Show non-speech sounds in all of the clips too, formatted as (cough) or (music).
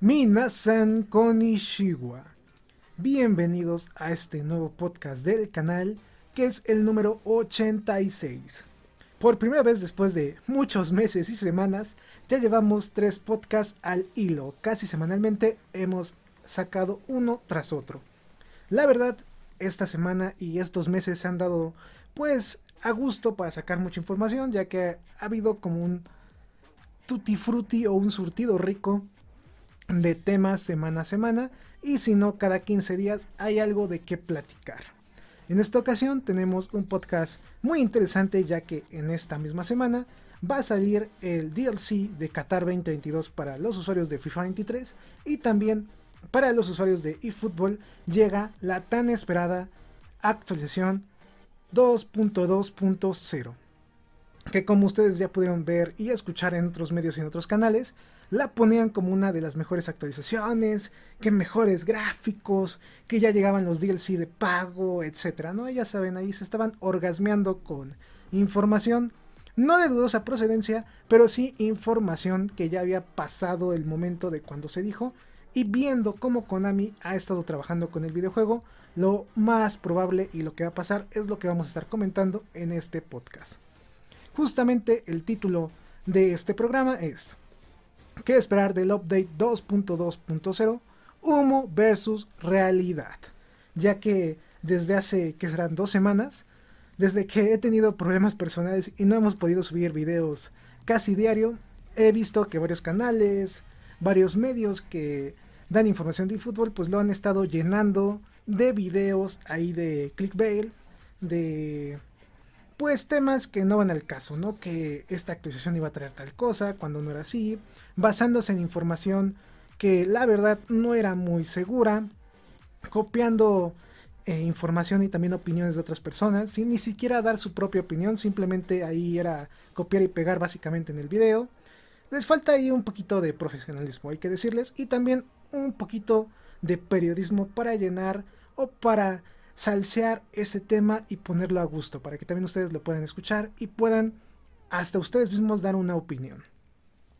Minasan Konishiwa. Bienvenidos a este nuevo podcast del canal, que es el número 86. Por primera vez después de muchos meses y semanas, ya llevamos tres podcasts al hilo. Casi semanalmente hemos sacado uno tras otro. La verdad, esta semana y estos meses se han dado pues a gusto para sacar mucha información, ya que ha habido como un tutti frutti o un surtido rico de temas semana a semana y si no cada 15 días hay algo de qué platicar. En esta ocasión tenemos un podcast muy interesante ya que en esta misma semana va a salir el DLC de Qatar 2022 para los usuarios de FIFA 23 y también para los usuarios de eFootball llega la tan esperada actualización 2.2.0 que como ustedes ya pudieron ver y escuchar en otros medios y en otros canales la ponían como una de las mejores actualizaciones, que mejores gráficos, que ya llegaban los DLC de pago, etcétera, ¿no? Ya saben, ahí se estaban orgasmeando con información no de dudosa procedencia, pero sí información que ya había pasado el momento de cuando se dijo y viendo cómo Konami ha estado trabajando con el videojuego, lo más probable y lo que va a pasar es lo que vamos a estar comentando en este podcast. Justamente el título de este programa es ¿Qué esperar del update 2.2.0? Humo versus realidad. Ya que desde hace, que serán dos semanas, desde que he tenido problemas personales y no hemos podido subir videos casi diario, he visto que varios canales, varios medios que dan información de fútbol, pues lo han estado llenando de videos ahí de clickbait, de pues temas que no van al caso, ¿no? Que esta actualización iba a traer tal cosa cuando no era así, basándose en información que la verdad no era muy segura, copiando eh, información y también opiniones de otras personas, sin ni siquiera dar su propia opinión, simplemente ahí era copiar y pegar básicamente en el video. Les falta ahí un poquito de profesionalismo, hay que decirles, y también un poquito de periodismo para llenar o para salsear este tema y ponerlo a gusto para que también ustedes lo puedan escuchar y puedan hasta ustedes mismos dar una opinión.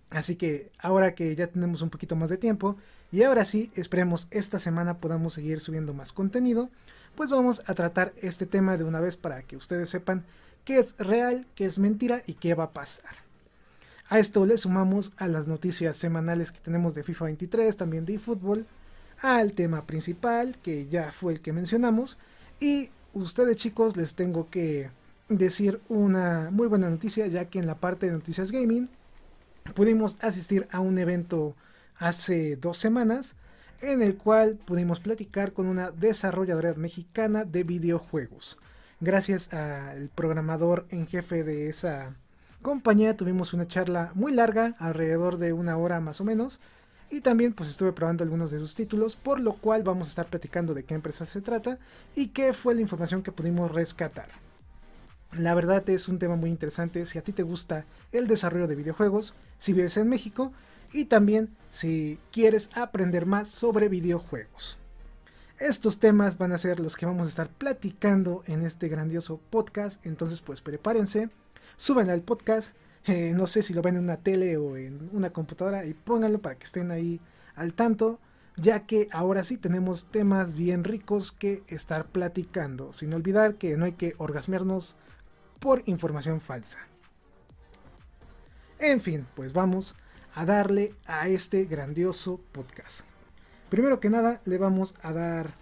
Así que ahora que ya tenemos un poquito más de tiempo y ahora sí, esperemos esta semana podamos seguir subiendo más contenido, pues vamos a tratar este tema de una vez para que ustedes sepan qué es real, qué es mentira y qué va a pasar. A esto le sumamos a las noticias semanales que tenemos de FIFA 23, también de eFootball, al tema principal, que ya fue el que mencionamos. Y ustedes chicos les tengo que decir una muy buena noticia, ya que en la parte de noticias gaming pudimos asistir a un evento hace dos semanas en el cual pudimos platicar con una desarrolladora mexicana de videojuegos. Gracias al programador en jefe de esa compañía tuvimos una charla muy larga, alrededor de una hora más o menos, y también pues estuve probando algunos de sus títulos, por lo cual vamos a estar platicando de qué empresa se trata y qué fue la información que pudimos rescatar. La verdad es un tema muy interesante si a ti te gusta el desarrollo de videojuegos, si vives en México y también si quieres aprender más sobre videojuegos. Estos temas van a ser los que vamos a estar platicando en este grandioso podcast, entonces pues prepárense, suban al podcast, eh, no sé si lo ven en una tele o en una computadora y pónganlo para que estén ahí al tanto, ya que ahora sí tenemos temas bien ricos que estar platicando, sin olvidar que no hay que orgasmearnos por información falsa. En fin, pues vamos a darle a este grandioso podcast. Primero que nada, le vamos a dar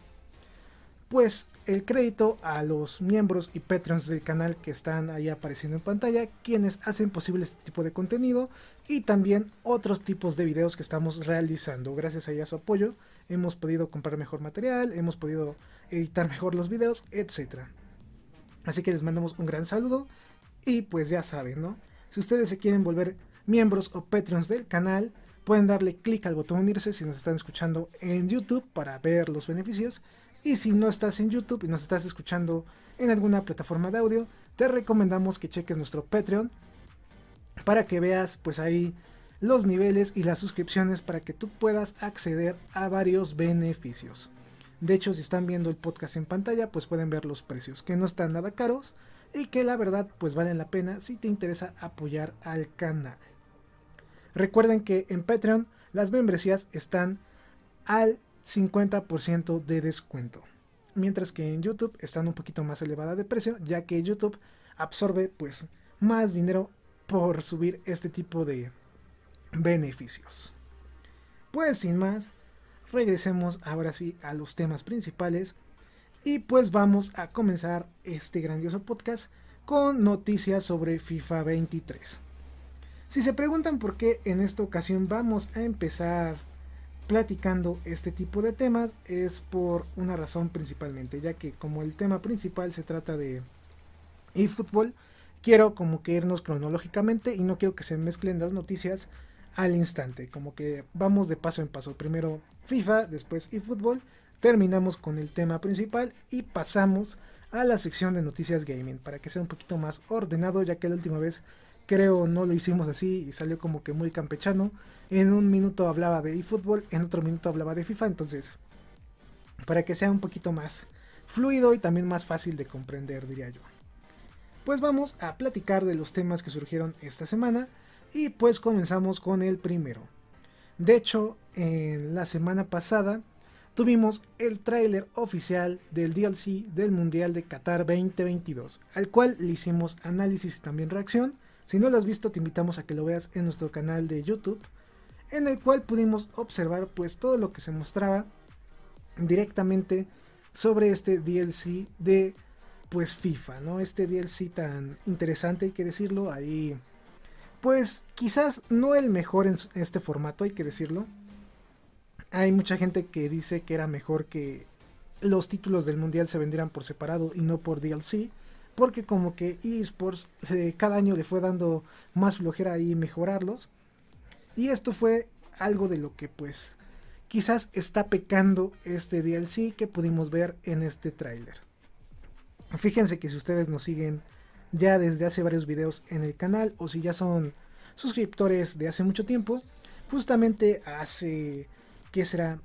pues el crédito a los miembros y patrons del canal que están ahí apareciendo en pantalla, quienes hacen posible este tipo de contenido y también otros tipos de videos que estamos realizando. Gracias a, su apoyo hemos podido comprar mejor material, hemos podido editar mejor los videos, etc. Así que les mandamos un gran saludo Y pues ya saben, ¿no? Si ustedes se quieren volver miembros o Patreons del canal, pueden darle clic al botón unirse si nos están escuchando en YouTube para ver los beneficios. Y si no estás en YouTube y nos estás escuchando en alguna plataforma de audio, te recomendamos que cheques nuestro Patreon para que veas pues ahí los niveles y las suscripciones para que tú puedas acceder a varios beneficios. De hecho, si están viendo el podcast en pantalla, pues pueden ver los precios, que no están nada caros y que la verdad pues valen la pena si te interesa apoyar al canal. Recuerden que en Patreon las membresías están al 50% de descuento. Mientras que en YouTube están un poquito más elevada de precio, ya que YouTube absorbe pues más dinero por subir este tipo de beneficios. Pues sin más, regresemos ahora sí a los temas principales y pues vamos a comenzar este grandioso podcast con noticias sobre FIFA 23. Si se preguntan por qué en esta ocasión vamos a empezar platicando este tipo de temas es por una razón principalmente, ya que como el tema principal se trata de eFootball, quiero como que irnos cronológicamente y no quiero que se mezclen las noticias al instante, como que vamos de paso en paso, primero FIFA, después eFootball, terminamos con el tema principal y pasamos a la sección de noticias gaming para que sea un poquito más ordenado, ya que la última vez creo no lo hicimos así y salió como que muy campechano. En un minuto hablaba de eFootball, en otro minuto hablaba de FIFA, entonces para que sea un poquito más fluido y también más fácil de comprender, diría yo. Pues vamos a platicar de los temas que surgieron esta semana y pues comenzamos con el primero. De hecho, en la semana pasada tuvimos el tráiler oficial del DLC del Mundial de Qatar 2022, al cual le hicimos análisis y también reacción si no lo has visto, te invitamos a que lo veas en nuestro canal de YouTube, en el cual pudimos observar pues todo lo que se mostraba directamente sobre este DLC de pues FIFA, ¿no? Este DLC tan interesante, hay que decirlo, ahí pues quizás no el mejor en este formato, hay que decirlo. Hay mucha gente que dice que era mejor que los títulos del mundial se vendieran por separado y no por DLC porque como que eSports eh, cada año le fue dando más flojera y mejorarlos. Y esto fue algo de lo que pues quizás está pecando este DLC que pudimos ver en este tráiler. Fíjense que si ustedes nos siguen ya desde hace varios videos en el canal o si ya son suscriptores de hace mucho tiempo, justamente hace, ¿qué será?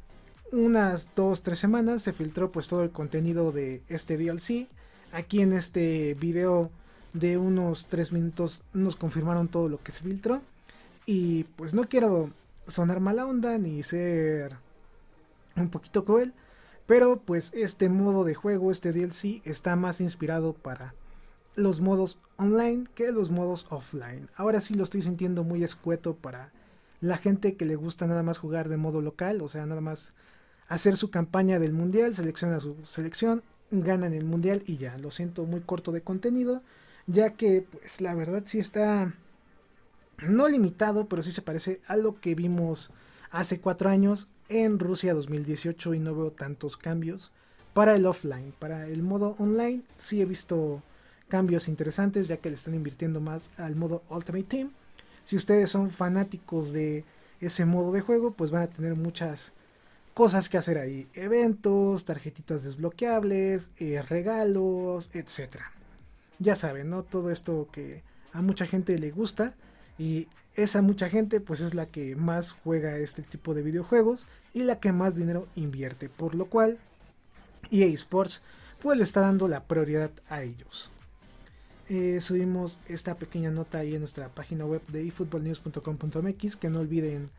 Unas 2-3 semanas se filtró pues todo el contenido de este DLC Aquí en este video de unos 3 minutos nos confirmaron todo lo que se filtró. Y pues no quiero sonar mala onda ni ser un poquito cruel. Pero pues este modo de juego, este DLC, está más inspirado para los modos online que los modos offline. Ahora sí lo estoy sintiendo muy escueto para la gente que le gusta nada más jugar de modo local, o sea, nada más hacer su campaña del mundial, selecciona su selección ganan el mundial y ya, lo siento muy corto de contenido, ya que pues la verdad sí está no limitado, pero sí se parece a lo que vimos hace cuatro años en Rusia 2018 y no veo tantos cambios para el offline, para el modo online sí he visto cambios interesantes ya que le están invirtiendo más al modo Ultimate Team. Si ustedes son fanáticos de ese modo de juego, pues van a tener muchas cosas que hacer ahí, eventos, tarjetitas desbloqueables, eh, regalos, etcétera. Ya saben, ¿no? Todo esto que a mucha gente le gusta y esa mucha gente pues es la que más juega este tipo de videojuegos y la que más dinero invierte, por lo cual EA Sports pues le está dando la prioridad a ellos. Eh, subimos esta pequeña nota ahí en nuestra página web de efootballnews.com.mx que no olviden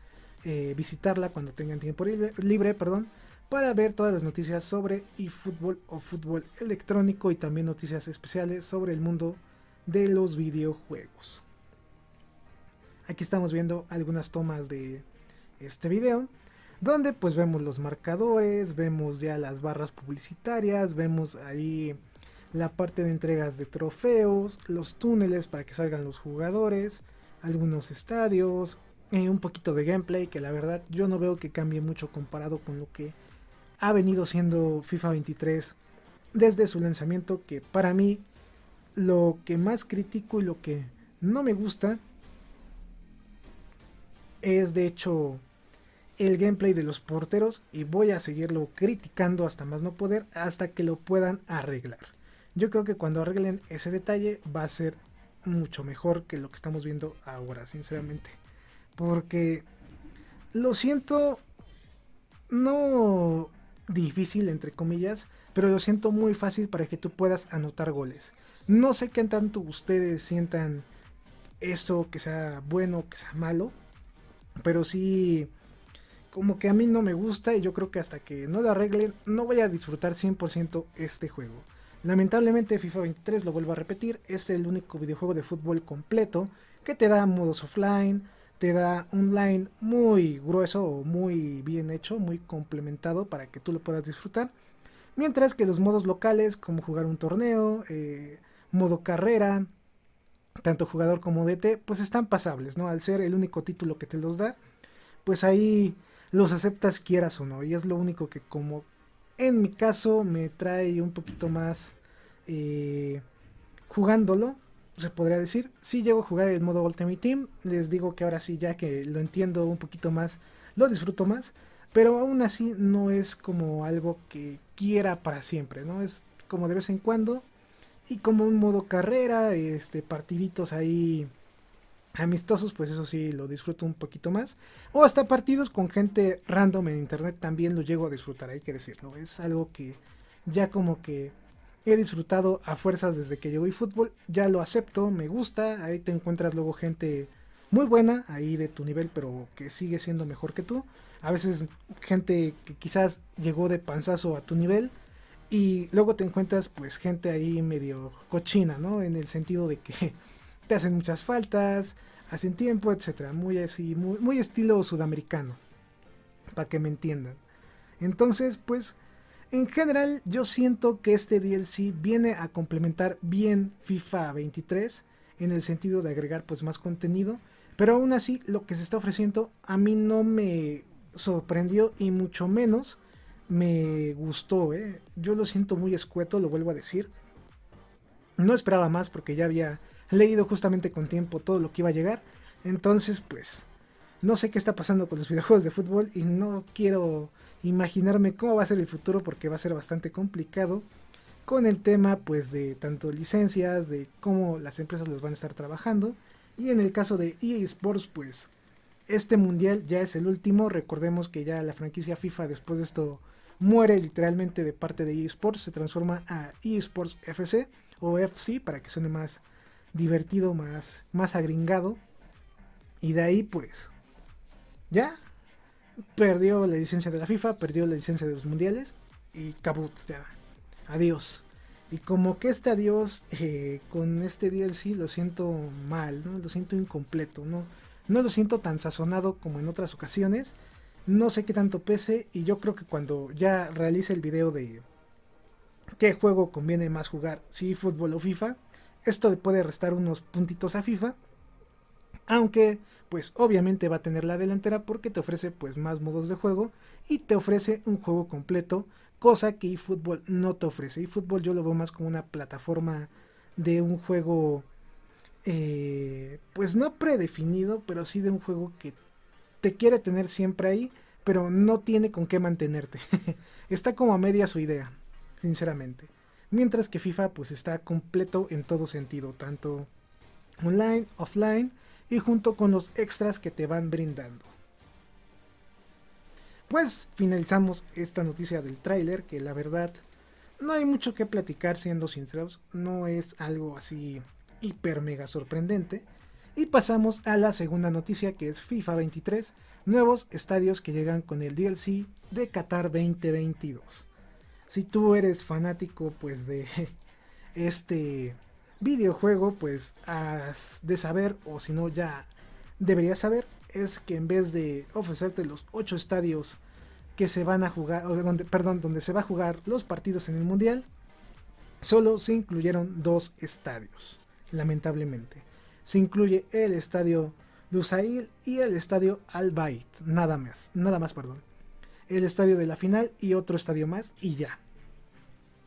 eh, visitarla cuando tengan tiempo libre, perdón, para ver todas las noticias sobre eFootball o fútbol electrónico y también noticias especiales sobre el mundo de los videojuegos. Aquí estamos viendo algunas tomas de este video donde pues vemos los marcadores, vemos ya las barras publicitarias, vemos ahí la parte de entregas de trofeos, los túneles para que salgan los jugadores, algunos estadios, eh, un poquito de gameplay que la verdad yo no veo que cambie mucho comparado con lo que ha venido siendo FIFA 23 desde su lanzamiento que para mí lo que más critico y lo que no me gusta es de hecho el gameplay de los porteros y voy a seguirlo criticando hasta más no poder hasta que lo puedan arreglar. Yo creo que cuando arreglen ese detalle va a ser mucho mejor que lo que estamos viendo ahora, sinceramente. Porque lo siento no difícil entre comillas, pero lo siento muy fácil para que tú puedas anotar goles. No sé qué tanto ustedes sientan eso que sea bueno que sea malo, pero sí como que a mí no me gusta y yo creo que hasta que no lo arreglen no voy a disfrutar 100% este juego. Lamentablemente FIFA 23, lo vuelvo a repetir, es el único videojuego de fútbol completo que te da modos offline, te da un line muy grueso muy bien hecho, muy complementado para que tú lo puedas disfrutar. Mientras que los modos locales, como jugar un torneo, eh, modo carrera, tanto jugador como DT, pues están pasables, ¿no? Al ser el único título que te los da, pues ahí los aceptas quieras o no. Y es lo único que como en mi caso me trae un poquito más eh, jugándolo, se podría decir. Si llego a jugar el modo Ultimate Team, les digo que ahora sí, ya que lo entiendo un poquito más, lo disfruto más. Pero aún así no es como algo que quiera para siempre, ¿no? Es como de vez en cuando. Y como un modo carrera, este, partiditos ahí amistosos, pues eso sí lo disfruto un poquito más. O hasta partidos con gente random en internet también lo llego a disfrutar, hay que decirlo. Es algo que ya como que he disfrutado a fuerzas desde que llegó fútbol. Ya lo acepto, me gusta. Ahí te encuentras luego gente muy buena, ahí de tu nivel, pero que sigue siendo mejor que tú. A veces gente que quizás llegó de panzazo a tu nivel. Y luego te encuentras pues gente ahí medio cochina, ¿no? En el sentido de que (laughs) te hacen muchas faltas, hacen tiempo, etcétera, muy así, muy, muy estilo sudamericano, para que me entiendan. Entonces, pues, en general, yo siento que este DLC viene a complementar bien FIFA 23 en el sentido de agregar pues más contenido, pero aún así lo que se está ofreciendo a mí no me sorprendió y mucho menos me gustó, ¿eh? yo lo siento muy escueto, lo vuelvo a decir. No esperaba más porque ya había leído justamente con tiempo todo lo que iba a llegar. Entonces, pues, no sé qué está pasando con los videojuegos de fútbol y no quiero imaginarme cómo va a ser el futuro porque va a ser bastante complicado con el tema pues de tanto licencias, de cómo las empresas los van a estar trabajando. Y en el caso de EA Sports pues este mundial ya es el último, recordemos que ya la franquicia FIFA después de esto muere literalmente de parte de EA Sports, se transforma a EA Sports FC o FC para que suene más divertido, más, más agringado. Y de ahí pues, ya, perdió la licencia de la FIFA, perdió la licencia de los mundiales y cabut, ya, adiós. Y como que este adiós eh, con este DLC lo siento mal, ¿no? lo siento incompleto, ¿no? no lo siento tan sazonado como en otras ocasiones. No sé qué tanto pese y yo creo que cuando ya realice el video de qué juego conviene más jugar, si fútbol o FIFA, esto le puede restar unos puntitos a FIFA. Aunque, pues obviamente va a tener la delantera porque te ofrece pues más modos de juego y te ofrece un juego completo, cosa que eFootball no te ofrece. eFootball yo lo veo más como una plataforma de un juego, eh, pues no predefinido, pero sí de un juego que te quiere tener siempre ahí, pero no tiene con qué mantenerte. (laughs) Está como a media su idea, sinceramente. Mientras que FIFA pues está completo en todo sentido, tanto online, offline y junto con los extras que te van brindando. Pues finalizamos esta noticia del tráiler que la verdad no hay mucho que platicar siendo sinceros, no es algo así hiper mega sorprendente. Y pasamos a la segunda noticia que es FIFA 23, nuevos estadios que llegan con el DLC de Qatar 2022 si tú eres fanático pues de (laughs) este videojuego, pues has de saber, o si no ya deberías saber, es que en vez de ofrecerte los 8 estadios que se van a jugar, donde, perdón, donde se va a jugar los partidos en el mundial, solo se incluyeron dos estadios, lamentablemente. Se incluye el estadio Lusail y el estadio Al Bayt, nada más, nada más, perdón. El estadio de la final y otro estadio más y ya.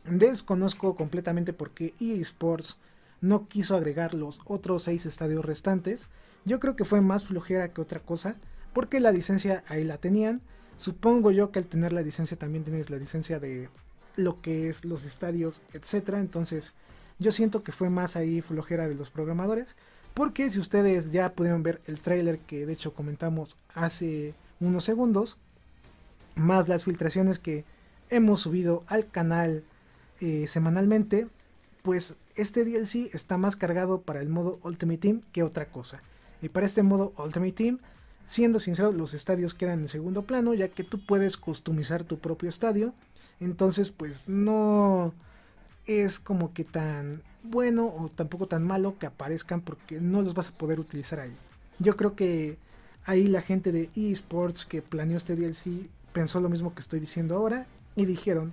Desconozco completamente por qué EA Sports no quiso agregar los otros seis estadios restantes. Yo creo que fue más flojera que otra cosa, porque la licencia ahí la tenían. Supongo yo que al tener la licencia también tienes la licencia de lo que es los estadios, etcétera. Entonces, yo siento que fue más ahí flojera de los programadores. Porque si ustedes ya pudieron ver el trailer que de hecho comentamos hace unos segundos, más las filtraciones que hemos subido al canal eh, semanalmente, pues este DLC está más cargado para el modo Ultimate Team que otra cosa. Y para este modo Ultimate Team, siendo sincero, los estadios quedan en segundo plano, ya que tú puedes customizar tu propio estadio. Entonces, pues no es como que tan bueno o tampoco tan malo que aparezcan porque no los vas a poder utilizar ahí. Yo creo que ahí la gente de eSports que planeó este DLC pensó lo mismo que estoy diciendo ahora y dijeron,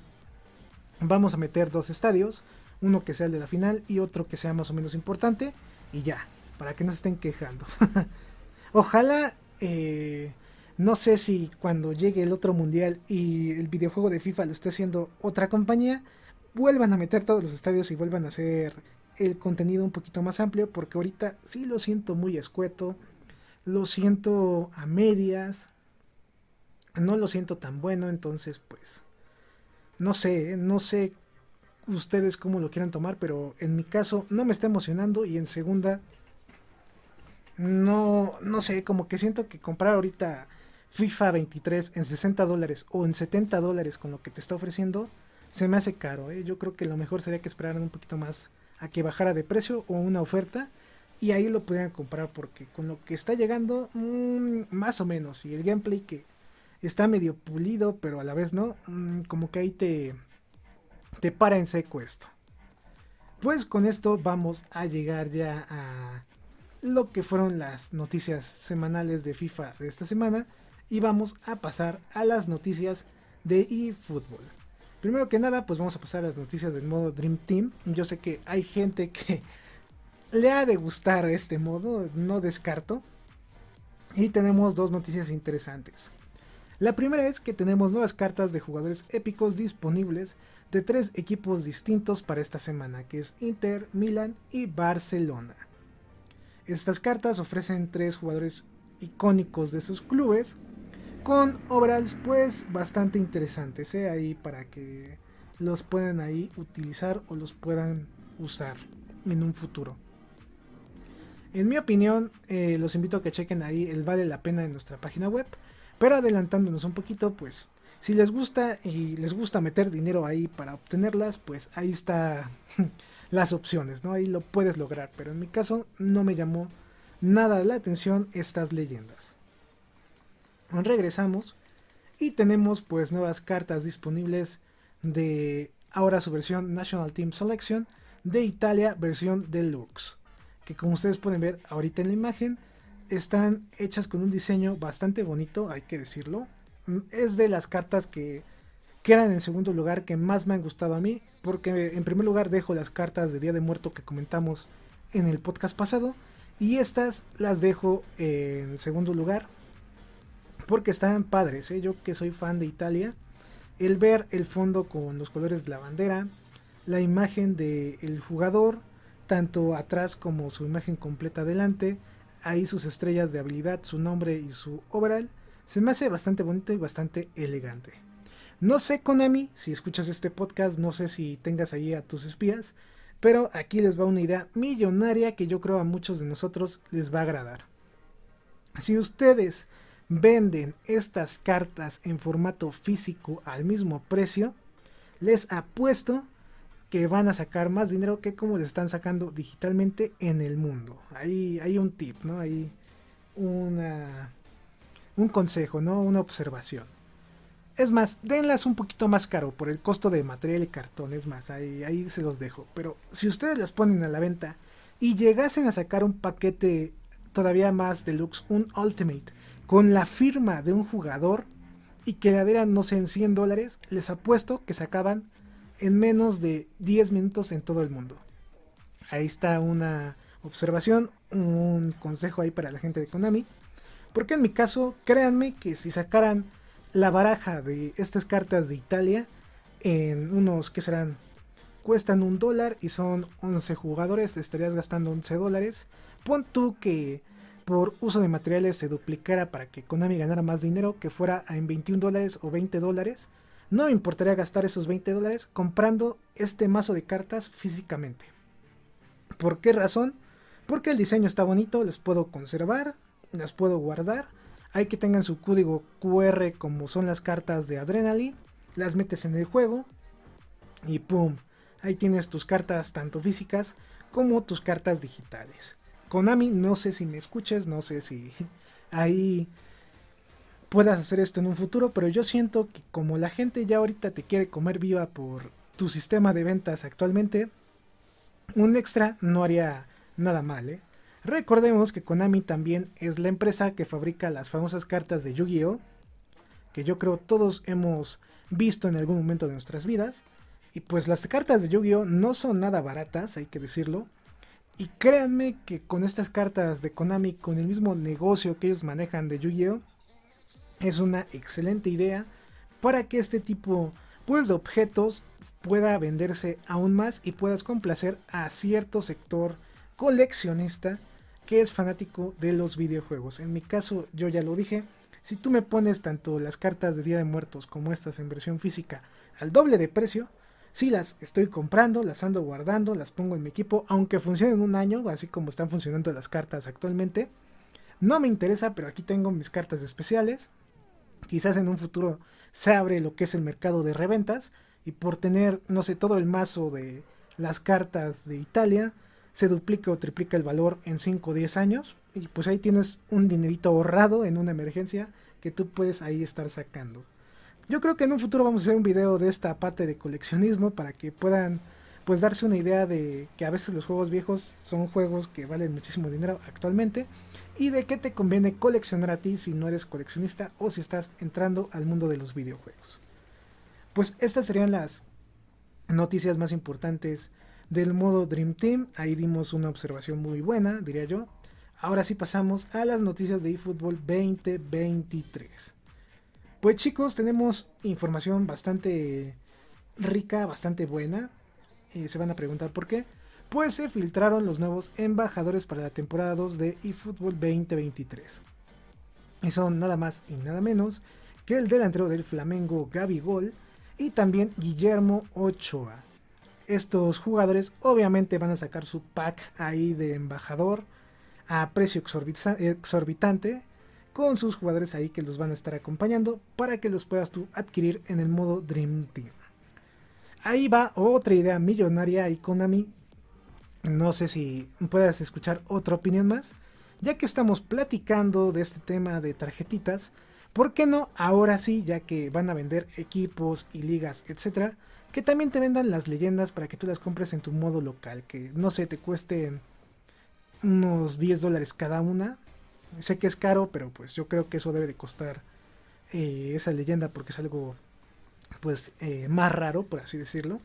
vamos a meter dos estadios, uno que sea el de la final y otro que sea más o menos importante y ya, para que no se estén quejando. (laughs) Ojalá, eh, no sé si cuando llegue el otro mundial y el videojuego de FIFA lo esté haciendo otra compañía, vuelvan a meter todos los estadios y vuelvan a hacer el contenido un poquito más amplio, porque ahorita sí lo siento muy escueto, lo siento a medias, no lo siento tan bueno, entonces pues no sé, no sé ustedes cómo lo quieran tomar, pero en mi caso no me está emocionando y en segunda no, no sé, como que siento que comprar ahorita FIFA 23 en 60 dólares o en 70 dólares con lo que te está ofreciendo se me hace caro. ¿eh? Yo creo que lo mejor sería que esperaran un poquito más a que bajara de precio o una oferta y ahí lo pudieran comprar porque con lo que está llegando mm, más o menos y el gameplay que está medio pulido pero a la vez no mm, como que ahí te te para en seco esto pues con esto vamos a llegar ya a lo que fueron las noticias semanales de FIFA de esta semana y vamos a pasar a las noticias de eFootball. Primero que nada, pues vamos a pasar a las noticias del modo Dream Team. Yo sé que hay gente que le ha de gustar este modo, no descarto. Y tenemos dos noticias interesantes. La primera es que tenemos nuevas cartas de jugadores épicos disponibles de tres equipos distintos para esta semana, que es Inter, Milan y Barcelona. Estas cartas ofrecen tres jugadores icónicos de sus clubes con overalls pues bastante interesantes ¿eh? ahí para que los puedan ahí utilizar o los puedan usar en un futuro. En mi opinión, eh, los invito a que chequen ahí el vale la pena en nuestra página web. Pero adelantándonos un poquito, pues si les gusta y les gusta meter dinero ahí para obtenerlas, pues ahí está (laughs) las opciones, ¿no? Ahí lo puedes lograr. Pero en mi caso no me llamó nada la atención estas leyendas regresamos y tenemos pues nuevas cartas disponibles de ahora su versión National Team Selection de Italia versión deluxe que como ustedes pueden ver ahorita en la imagen están hechas con un diseño bastante bonito hay que decirlo es de las cartas que quedan en segundo lugar que más me han gustado a mí porque en primer lugar dejo las cartas de Día de Muerto que comentamos en el podcast pasado y estas las dejo en segundo lugar porque están padres, ¿eh? yo que soy fan de Italia, el ver el fondo con los colores de la bandera, la imagen del jugador, tanto atrás como su imagen completa adelante, ahí sus estrellas de habilidad, su nombre y su overall, se me hace bastante bonito y bastante elegante. No sé Konami, si escuchas este podcast, no sé si tengas ahí a tus espías, pero aquí les va una idea millonaria que yo creo a muchos de nosotros les va a agradar. Si ustedes venden estas cartas en formato físico al mismo precio, les apuesto que van a sacar más dinero que como le están sacando digitalmente en el mundo. Ahí hay un tip, ¿no? Hay una, un consejo, ¿no? Una observación. Es más, denlas un poquito más caro por el costo de material y cartón. Es más, ahí, se los dejo. Pero si ustedes las ponen a la venta y llegasen a sacar un paquete todavía más deluxe, un Ultimate, con la firma de un jugador y que la dieran, no sé, en 100 dólares, les apuesto que se acaban en menos de 10 minutos en todo el mundo. Ahí está una observación, un consejo ahí para la gente de Konami. Porque en mi caso, créanme que si sacaran la baraja de estas cartas de Italia en unos que serán cuestan un dólar y son 11 jugadores, estarías gastando 11 dólares. Pon tú que por uso de materiales se duplicara para que Konami ganara más dinero, que fuera en 21 dólares o 20 dólares. No me importaría gastar esos 20 dólares comprando este mazo de cartas físicamente. ¿Por qué razón? Porque el diseño está bonito, les puedo conservar, las puedo guardar. Hay que tengan su código QR como son las cartas de Adrenaline. Las metes en el juego y ¡pum! Ahí tienes tus cartas tanto físicas como tus cartas digitales. Konami, no sé si me escuches, no sé si (laughs) ahí puedas hacer esto en un futuro, pero yo siento que como la gente ya ahorita te quiere comer viva por tu sistema de ventas actualmente, un extra no haría nada mal, ¿eh? Recordemos que Konami también es la empresa que fabrica las famosas cartas de Yu-Gi-Oh! Que yo creo todos hemos visto en algún momento de nuestras vidas. Y pues las cartas de Yu-Gi-Oh! no son nada baratas, hay que decirlo. Y créanme que con estas cartas de Konami, con el mismo negocio que ellos manejan de Yu-Gi-Oh! Es una excelente idea para que este tipo pues, de objetos pueda venderse aún más y puedas complacer a cierto sector coleccionista que es fanático de los videojuegos. En mi caso, yo ya lo dije, si tú me pones tanto las cartas de Día de Muertos como estas en versión física al doble de precio, si las estoy comprando, las ando guardando, las pongo en mi equipo, aunque funcionen un año, así como están funcionando las cartas actualmente. No me interesa, pero aquí tengo mis cartas especiales. Quizás en un futuro se abre lo que es el mercado de reventas y por tener, no sé, todo el mazo de las cartas de Italia, se duplica o triplica el valor en 5 o 10 años. Y pues ahí tienes un dinerito ahorrado en una emergencia que tú puedes ahí estar sacando. Yo creo que en un futuro vamos a hacer un video de esta parte de coleccionismo para que puedan pues darse una idea de que a veces los juegos viejos son juegos que valen muchísimo dinero actualmente y de qué te conviene coleccionar a ti si no eres coleccionista o si estás entrando al mundo de los videojuegos. Pues estas serían las noticias más importantes del modo Dream Team. Ahí dimos una observación muy buena, diría yo. Ahora sí pasamos a las noticias de eFootball 2023. Pues chicos, tenemos información bastante rica, bastante buena. y se van a preguntar por qué. Pues se filtraron los nuevos embajadores para la temporada 2 de eFootball 2023. Y son nada más y nada menos que el delantero del Flamengo Gaby Gol y también Guillermo Ochoa estos jugadores obviamente van a sacar su pack ahí de embajador a precio exorbitante con sus jugadores ahí que los van a estar acompañando para que los puedas tú adquirir en el modo Dream Team. Ahí va otra idea millonaria y Konami. No sé si puedas escuchar otra opinión más. Ya que estamos platicando de este tema de tarjetitas, ¿por qué no ahora sí, ya que van a vender equipos y ligas, etcétera? Que también te vendan las leyendas para que tú las compres en tu modo local. Que no sé, te cuesten unos 10 dólares cada una. Sé que es caro, pero pues yo creo que eso debe de costar eh, esa leyenda porque es algo pues eh, más raro, por así decirlo.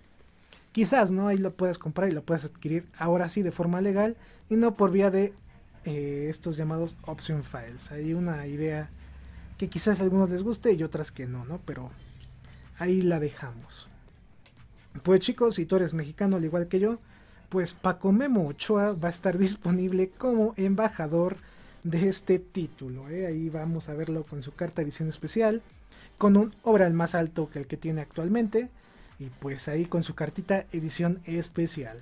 Quizás, ¿no? Ahí lo puedas comprar y lo puedas adquirir ahora sí de forma legal y no por vía de eh, estos llamados option files. Hay una idea que quizás a algunos les guste y otras que no, ¿no? Pero ahí la dejamos. Pues chicos, si tú eres mexicano al igual que yo, pues Paco Memo Ochoa va a estar (laughs) disponible como embajador de este título. ¿eh? Ahí vamos a verlo con su carta edición especial, con un obral más alto que el que tiene actualmente, y pues ahí con su cartita edición especial.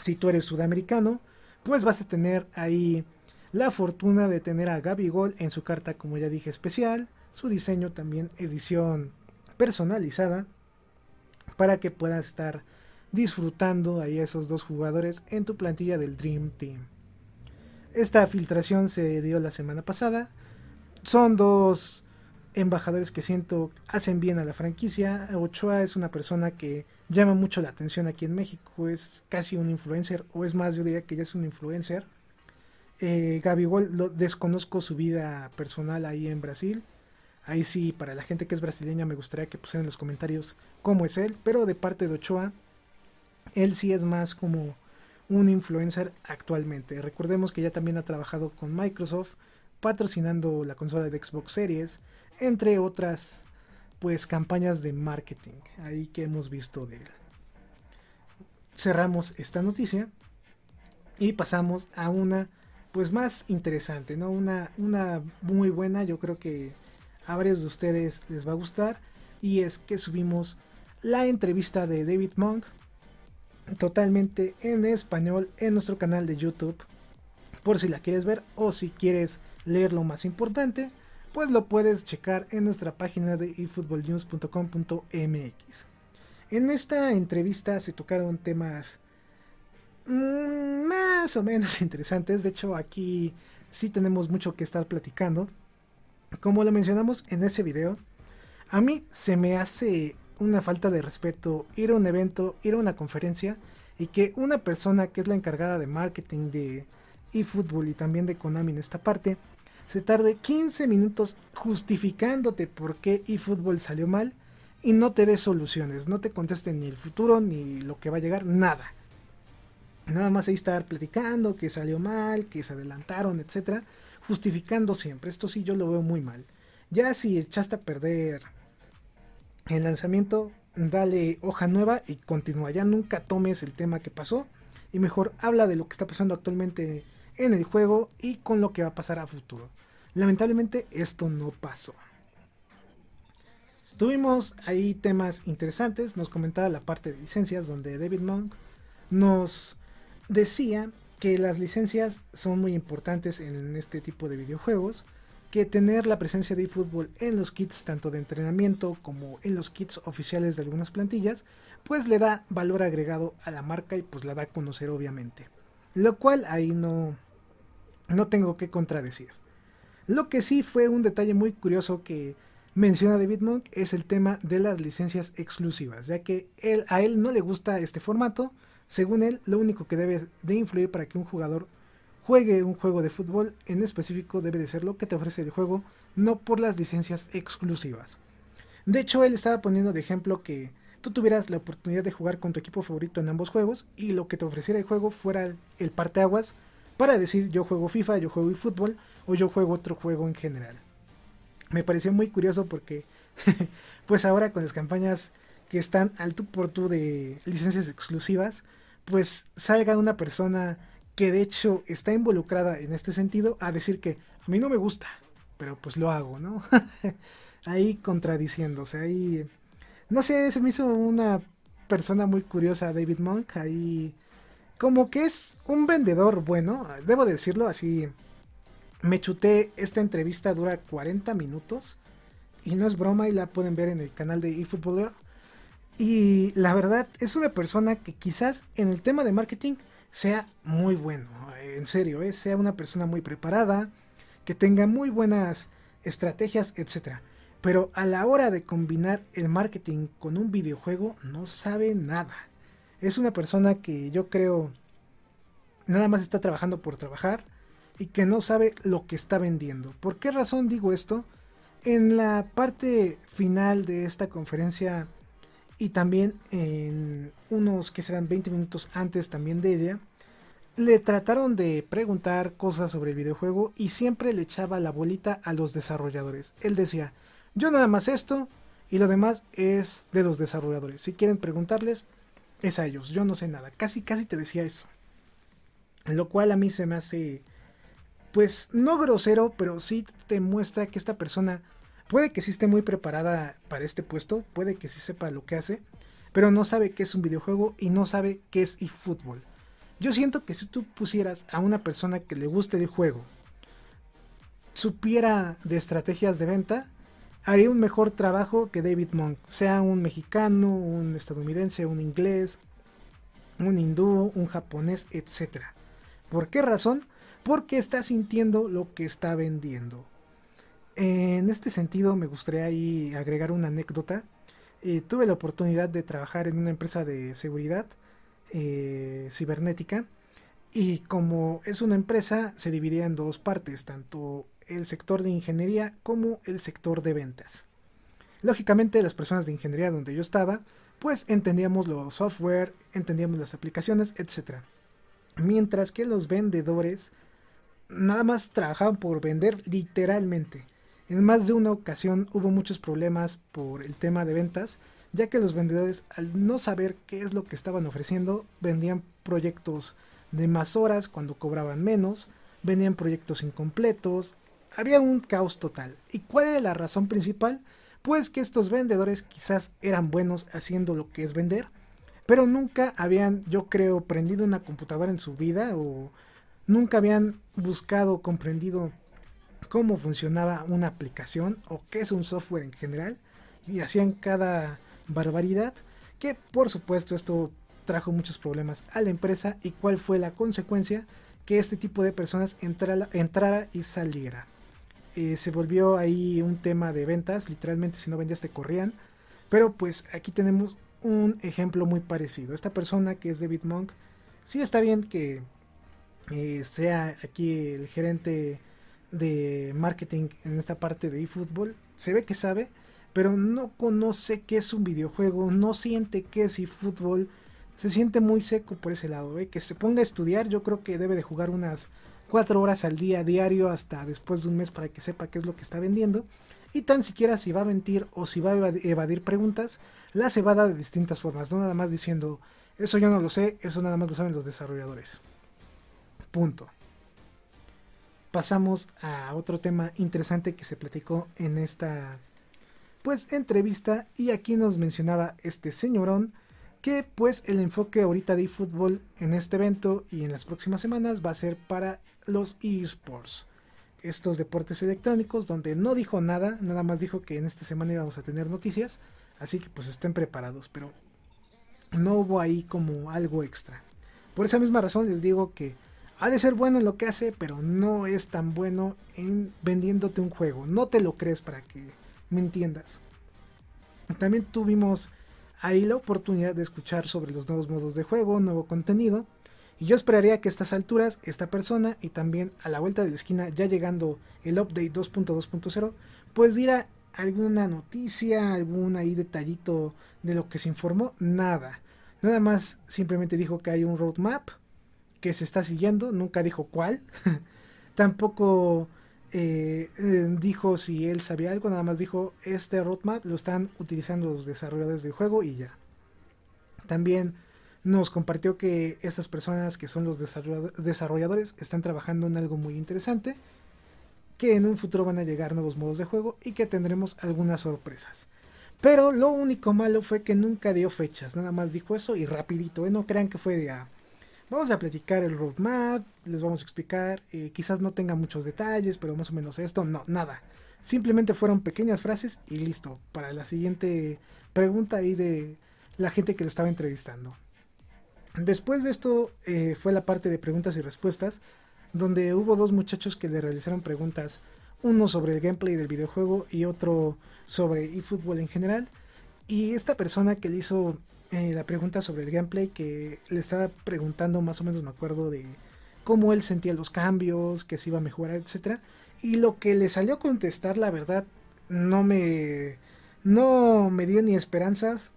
Si tú eres sudamericano, pues vas a tener ahí la fortuna de tener a Gol en su carta, como ya dije, especial, su diseño también edición personalizada para que puedas estar disfrutando ahí esos dos jugadores en tu plantilla del Dream Team. Esta filtración se dio la semana pasada. Son dos embajadores que siento hacen bien a la franquicia. Ochoa es una persona que llama mucho la atención aquí en México. Es casi un influencer, o es más, yo diría que ya es un influencer. Eh, igual lo, desconozco su vida personal ahí en Brasil. Ahí sí, para la gente que es brasileña, me gustaría que pusieran en los comentarios cómo es él. Pero de parte de Ochoa, él sí es más como un influencer actualmente. Recordemos que ya también ha trabajado con Microsoft, patrocinando la consola de Xbox Series, entre otras pues campañas de marketing ahí que hemos visto de él. Cerramos esta noticia y pasamos a una pues más interesante, ¿no? Una, una muy buena, yo creo que a varios de ustedes les va a gustar. Y es que subimos la entrevista de David Monk totalmente en español en nuestro canal de YouTube. Por si la quieres ver o si quieres leer lo más importante pues lo puedes checar en nuestra página de efootballnews.com.mx en esta entrevista se tocaron temas mm, más o menos (laughs) interesantes. De hecho aquí sí tenemos mucho que estar platicando como lo mencionamos en ese video a mí se me hace una falta de respeto ir a un evento, ir a una conferencia y que una persona que es la encargada de marketing de eFootball y también de Konami en esta parte se tarde 15 minutos justificándote por qué eFootball salió mal y no te dé soluciones, no te conteste ni el futuro ni lo que va a llegar, nada. Nada más ahí estar platicando que salió mal, que se adelantaron, etcétera, justificando siempre. Esto sí yo lo veo muy mal. Ya si echaste a perder el lanzamiento, dale hoja nueva y continúa. Ya nunca tomes el tema que pasó y mejor habla de lo que está pasando actualmente en el juego y con lo que va a pasar a futuro. Lamentablemente esto no pasó. Tuvimos ahí temas interesantes, nos comentaba la parte de licencias donde David Monk nos decía que las licencias son muy importantes en este tipo de videojuegos que tener la presencia de eFootball en los kits tanto de entrenamiento como en los kits oficiales de algunas plantillas, pues le da valor agregado a la marca y pues la da a conocer obviamente. Lo cual ahí no, no tengo que contradecir. Lo que sí fue un detalle muy curioso que menciona David Monk es el tema de las licencias exclusivas, ya que él, a él no le gusta este formato. Según él, lo único que debe de influir para que un jugador juegue un juego de fútbol en específico debe de ser lo que te ofrece el juego, no por las licencias exclusivas. De hecho, él estaba poniendo de ejemplo que tú tuvieras la oportunidad de jugar con tu equipo favorito en ambos juegos y lo que te ofreciera el juego fuera el parteaguas para decir yo juego FIFA, yo juego fútbol o yo juego otro juego en general. Me pareció muy curioso porque (laughs) pues ahora con las campañas que están al tú por tú de licencias exclusivas, pues salga una persona que de hecho está involucrada en este sentido a decir que a mí no me gusta, pero pues lo hago, ¿no? (laughs) ahí contradiciéndose, ahí... No sé, se me hizo una persona muy curiosa David Monk, ahí como que es un vendedor bueno, debo decirlo así. Me chuté, esta entrevista dura 40 minutos y no es broma y la pueden ver en el canal de eFootballer. Y la verdad es una persona que quizás en el tema de marketing sea muy bueno, en serio, ¿eh? sea una persona muy preparada, que tenga muy buenas estrategias, etc. Pero a la hora de combinar el marketing con un videojuego no sabe nada. Es una persona que yo creo nada más está trabajando por trabajar y que no sabe lo que está vendiendo. ¿Por qué razón digo esto? En la parte final de esta conferencia y también en unos que serán 20 minutos antes también de ella, le trataron de preguntar cosas sobre el videojuego y siempre le echaba la bolita a los desarrolladores. Él decía, yo nada más esto y lo demás es de los desarrolladores. Si quieren preguntarles, es a ellos, yo no sé nada. Casi, casi te decía eso. Lo cual a mí se me hace, pues, no grosero, pero sí te muestra que esta persona Puede que sí esté muy preparada para este puesto, puede que sí sepa lo que hace, pero no sabe qué es un videojuego y no sabe qué es eFootball. Yo siento que si tú pusieras a una persona que le guste el juego, supiera de estrategias de venta, haría un mejor trabajo que David Monk, sea un mexicano, un estadounidense, un inglés, un hindú, un japonés, etc. ¿Por qué razón? Porque está sintiendo lo que está vendiendo. En este sentido, me gustaría ahí agregar una anécdota. Eh, tuve la oportunidad de trabajar en una empresa de seguridad eh, cibernética y como es una empresa se dividía en dos partes, tanto el sector de ingeniería como el sector de ventas. Lógicamente las personas de ingeniería donde yo estaba, pues entendíamos los software, entendíamos las aplicaciones, etc. Mientras que los vendedores nada más trabajaban por vender literalmente En más de una ocasión hubo muchos problemas por el tema de ventas, ya que los vendedores al no saber qué es lo que estaban ofreciendo, vendían proyectos de más horas cuando cobraban menos, vendían proyectos incompletos, había un caos total. ¿Y cuál era la razón principal? Pues que estos vendedores quizás eran buenos haciendo lo que es vender, pero nunca habían, yo creo, prendido una computadora en su vida o nunca habían buscado, comprendido cómo funcionaba una aplicación o qué es un software en general y hacían cada barbaridad que por supuesto esto trajo muchos problemas a la empresa y cuál fue la consecuencia que este tipo de personas entrara, entrara y saliera. Eh, se volvió ahí un tema de ventas, literalmente si no vendías te corrían, pero pues aquí tenemos un ejemplo muy parecido. Esta persona que es David Monk, sí está bien que eh, sea aquí el gerente de marketing en esta parte de eFootball, se ve que sabe, pero no conoce qué es un videojuego, no siente qué es eFootball, se siente muy seco por ese lado, ¿eh? que se ponga a estudiar, yo creo que debe de jugar unas 4 horas al día diario hasta después de un mes para que sepa qué es lo que está vendiendo. Y tan siquiera si va a mentir o si va a evadir preguntas, las evada de distintas formas, no nada más diciendo, eso yo no lo sé, eso nada más lo saben los desarrolladores. Punto. Pasamos a otro tema interesante que se platicó en esta pues entrevista y aquí nos mencionaba este señorón que pues el enfoque ahorita de eFootball en este evento y en las próximas semanas va a ser para los esports. Estos deportes electrónicos donde no dijo nada, nada más dijo que en esta semana íbamos a tener noticias, así que pues estén preparados, pero no hubo ahí como algo extra. Por esa misma razón les digo que ha de ser bueno en lo que hace, pero no es tan bueno en vendiéndote un juego. No te lo crees para que me entiendas. También tuvimos ahí la oportunidad de escuchar sobre los nuevos modos de juego, nuevo contenido. Y yo esperaría que a estas alturas esta persona y también a la vuelta de la esquina ya llegando el update 2.2.0 pues diera alguna noticia, algún ahí detallito de lo que se informó, nada. Nada más simplemente dijo que hay un roadmap que se está siguiendo, nunca dijo cuál. (laughs) Tampoco eh, eh, dijo si él sabía algo, nada más dijo este roadmap lo están utilizando los desarrolladores del juego y ya. También nos compartió que estas personas que son los desarrolladores están trabajando en algo muy interesante, que en un futuro van a llegar nuevos modos de juego y que tendremos algunas sorpresas. Pero lo único malo fue que nunca dio fechas, nada más dijo eso y rapidito, ¿eh? no crean que fue de. Ah, Vamos a platicar el roadmap, les vamos a explicar, eh, quizás no tenga muchos detalles, pero más o menos esto, no, nada. Simplemente fueron pequeñas frases y listo, para la siguiente pregunta ahí de la gente que lo estaba entrevistando. Después de esto eh, fue la parte de preguntas y respuestas, donde hubo dos muchachos que le realizaron preguntas, uno sobre el gameplay del videojuego y otro sobre eFootball en general. Y esta persona que le hizo eh, la pregunta sobre el gameplay que le estaba preguntando más o menos me acuerdo de cómo él sentía los cambios, que se iba a mejorar, etcétera. Y lo que le salió a contestar, la verdad, no me no me dio ni esperanzas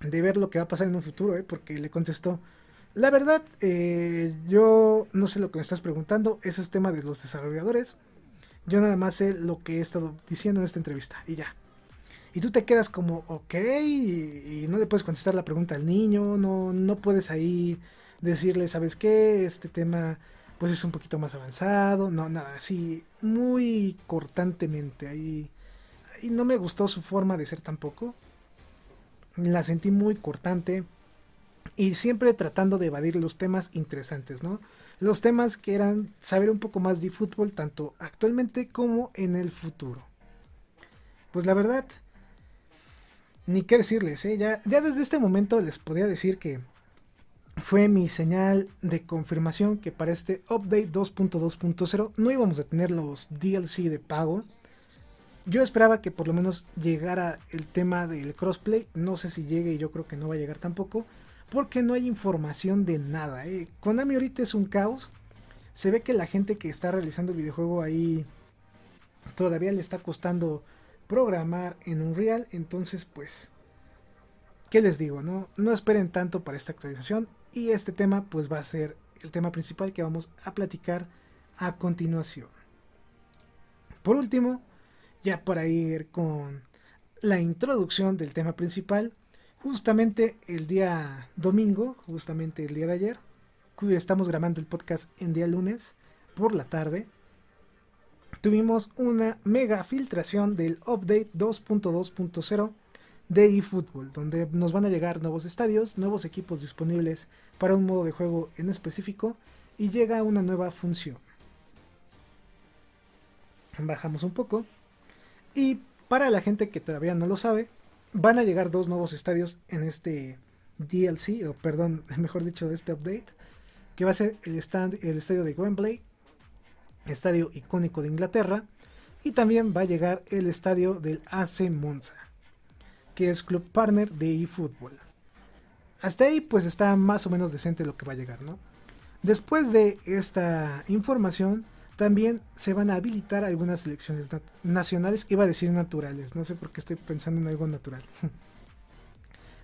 de ver lo que va a pasar en un futuro, ¿eh? porque le contestó, la verdad, eh, yo no sé lo que me estás preguntando, ese es tema de los desarrolladores, yo nada más sé lo que he estado diciendo en esta entrevista y ya. Y tú te quedas como, ok, y, no le puedes contestar la pregunta al niño, no, no puedes ahí decirle, ¿sabes qué? Este tema pues es un poquito más avanzado, no, nada, así, muy cortantemente, ahí, ahí no me gustó su forma de ser tampoco, la sentí muy cortante y siempre tratando de evadir los temas interesantes, ¿no? Los temas que eran saber un poco más de fútbol, tanto actualmente como en el futuro. Pues la verdad, ni qué decirles, ¿eh? ya, desde este momento les podría decir que fue mi señal de confirmación que para este update 2.2.0 no íbamos a tener los DLC de pago. Yo esperaba que por lo menos llegara el tema del crossplay. No sé si llegue y yo creo que no va a llegar tampoco. Porque no hay información de nada. ¿eh? Konami ahorita es un caos. Se ve que la gente que está realizando el videojuego ahí todavía le está costando programar en Unreal. Entonces, pues, ¿qué les digo? No, no esperen tanto para esta actualización. Y este tema, pues, va a ser el tema principal que vamos a platicar a continuación. Por último, ya para ir con la introducción del tema principal, justamente el día domingo, justamente el día de ayer, estamos grabando el podcast en día lunes por la tarde, tuvimos una mega filtración del update 2.2.0 de eFootball, donde nos van a llegar nuevos estadios, nuevos equipos disponibles para un modo de juego en específico y llega una nueva función. Bajamos un poco y para la gente que todavía no lo sabe, van a llegar dos nuevos estadios en este DLC, o perdón, (laughs) mejor dicho, este update, que va a ser el, stand, el estadio de Wembley, estadio icónico de Inglaterra, y también va a llegar el estadio del AC Monza, que es club partner de eFootball. Hasta ahí pues está más o menos decente lo que va a llegar, ¿no? Después de esta información, también se van a habilitar algunas selecciones nacionales, iba a decir naturales, no sé por qué estoy pensando en algo natural. (laughs)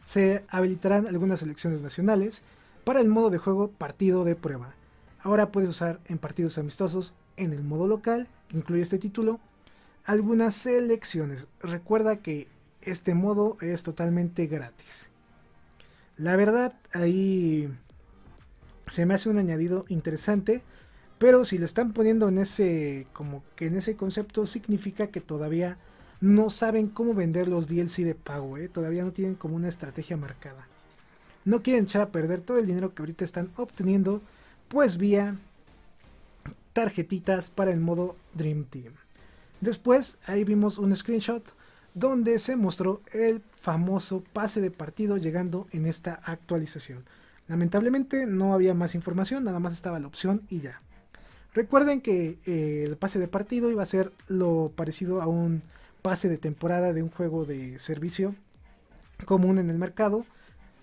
se habilitarán algunas selecciones nacionales para el modo de juego partido de prueba. Ahora puedes usar en partidos amistosos en el modo local, que incluye este título, algunas selecciones. Recuerda que este modo es totalmente gratis. La verdad, ahí se me hace un añadido interesante pero si le están poniendo en ese, como que en ese concepto, significa que todavía no saben cómo vender los DLC de pago, ¿eh? todavía no tienen como una estrategia marcada. No quieren echar a perder todo el dinero que ahorita están obteniendo, pues vía tarjetitas para el modo Dream Team. Después ahí vimos un screenshot donde se mostró el famoso pase de partido llegando en esta actualización. Lamentablemente no había más información, nada más estaba la opción y ya. Recuerden que eh, el pase de partido iba a ser lo parecido a un pase de temporada de un juego de servicio común en el mercado,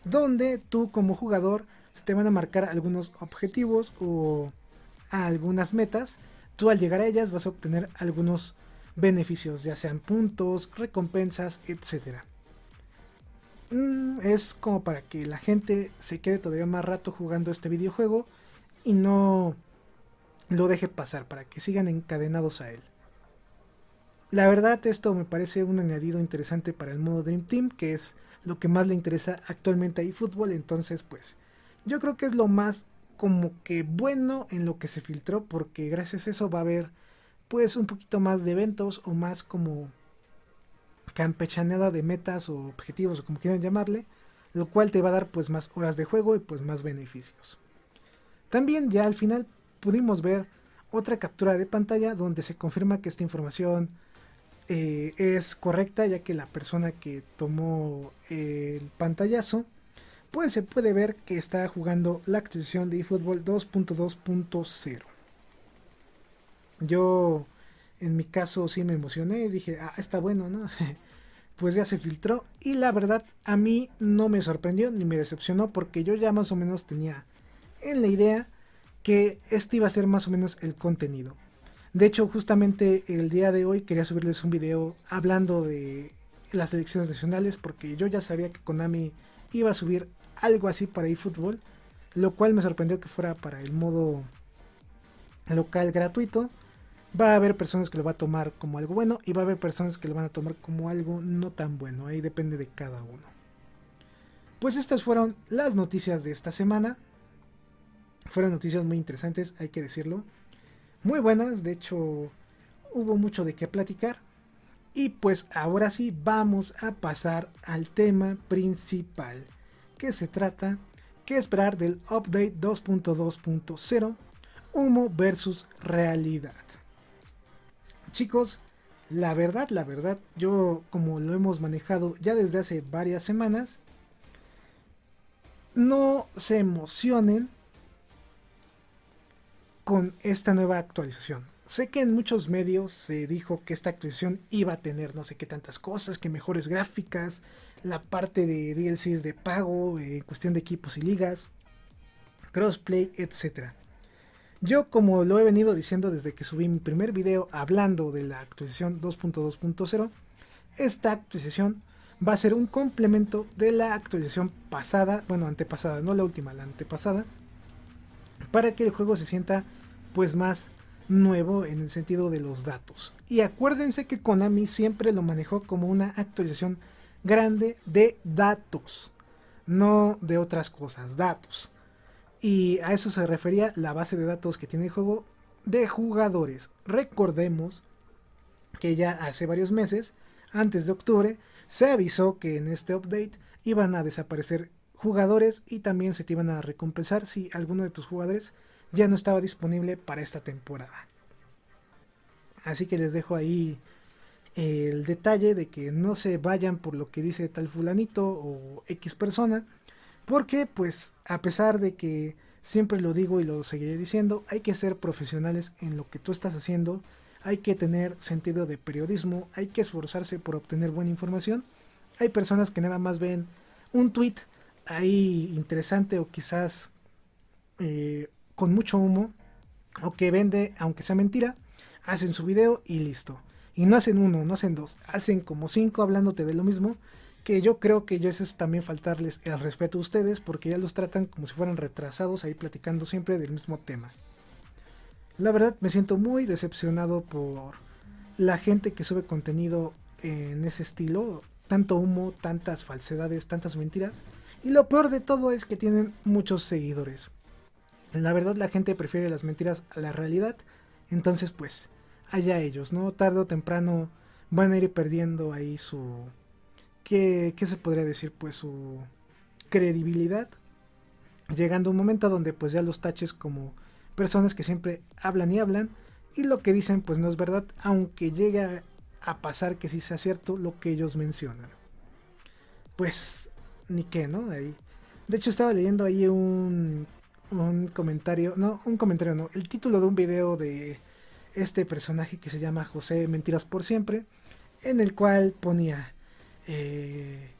donde tú como jugador te van a marcar algunos objetivos o algunas metas. Tú al llegar a ellas vas a obtener algunos beneficios, ya sean puntos, recompensas, etc. Mm, es como para que la gente se quede todavía más rato jugando este videojuego y no lo deje pasar para que sigan encadenados a él. La verdad esto me parece un añadido interesante para el modo Dream Team, que es lo que más le interesa actualmente a eFootball, entonces pues yo creo que es lo más como que bueno en lo que se filtró, porque gracias a eso va a haber pues un poquito más de eventos o más como campechaneada de metas o objetivos o como quieran llamarle, lo cual te va a dar pues más horas de juego y pues más beneficios. También ya al final pudimos ver otra captura de pantalla donde se confirma que esta información eh, es correcta ya que la persona que tomó el pantallazo pues se puede ver que está jugando la actualización de eFootball 2.2.0 yo en mi caso sí me emocioné y dije ah está bueno no (laughs) pues ya se filtró y la verdad a mí no me sorprendió ni me decepcionó porque yo ya más o menos tenía en la idea que este iba a ser más o menos el contenido. De hecho, justamente el día de hoy quería subirles un video hablando de las elecciones nacionales porque yo ya sabía que Konami iba a subir algo así para eFootball, lo cual me sorprendió que fuera para el modo local gratuito. Va a haber personas que lo va a tomar como algo bueno y va a haber personas que lo van a tomar como algo no tan bueno, ahí depende de cada uno. Pues estas fueron las noticias de esta semana. Fueron noticias muy interesantes, hay que decirlo. Muy buenas, de hecho hubo mucho de qué platicar. Y pues ahora sí vamos a pasar al tema principal, que se trata qué esperar del update 2.2.0 humo versus realidad. Chicos, la verdad, la verdad, yo como lo hemos manejado ya desde hace varias semanas, no se emocionen con esta nueva actualización. Sé que en muchos medios se dijo que esta actualización iba a tener no sé qué tantas cosas, que mejores gráficas, la parte de DLCs de pago, eh, cuestión de equipos y ligas, crossplay, etc. Yo como lo he venido diciendo desde que subí mi primer video hablando de la actualización 2.2.0, esta actualización va a ser un complemento de la actualización pasada, bueno, antepasada, no la última, la antepasada, para que el juego se sienta pues más nuevo en el sentido de los datos. Y acuérdense que Konami siempre lo manejó como una actualización grande de datos, no de otras cosas, datos. Y a eso se refería la base de datos que tiene el juego de jugadores. Recordemos que ya hace varios meses, antes de octubre, se avisó que en este update iban a desaparecer jugadores y también se te iban a recompensar si alguno de tus jugadores ya no estaba disponible para esta temporada. Así que les dejo ahí el detalle de que no se vayan por lo que dice tal fulanito o X persona, porque pues a pesar de que siempre lo digo y lo seguiré diciendo, hay que ser profesionales en lo que tú estás haciendo, hay que tener sentido de periodismo, hay que esforzarse por obtener buena información. Hay personas que nada más ven un tweet ahí interesante o quizás eh, con mucho humo o que vende aunque sea mentira, hacen su video y listo. Y no hacen uno, no hacen dos, hacen como cinco hablándote de lo mismo, que yo creo que eso es también faltarles el respeto a ustedes porque ya los tratan como si fueran retrasados ahí platicando siempre del mismo tema. La verdad me siento muy decepcionado por la gente que sube contenido en ese estilo, tanto humo, tantas falsedades, tantas mentiras. Y lo peor de todo es que tienen muchos seguidores. La verdad la gente prefiere las mentiras a la realidad. Entonces pues allá ellos, ¿no? Tarde o temprano van a ir perdiendo ahí su... ¿Qué, qué se podría decir? Pues su credibilidad. Llegando un momento donde pues ya los taches como personas que siempre hablan y hablan y lo que dicen pues no es verdad, aunque llega a pasar que sí sea cierto lo que ellos mencionan. Pues ni qué, ¿no? Ahí. De hecho estaba leyendo ahí un un comentario, no, un comentario no, el título de un video de este personaje que se llama José Mentiras por Siempre, en el cual ponía eh,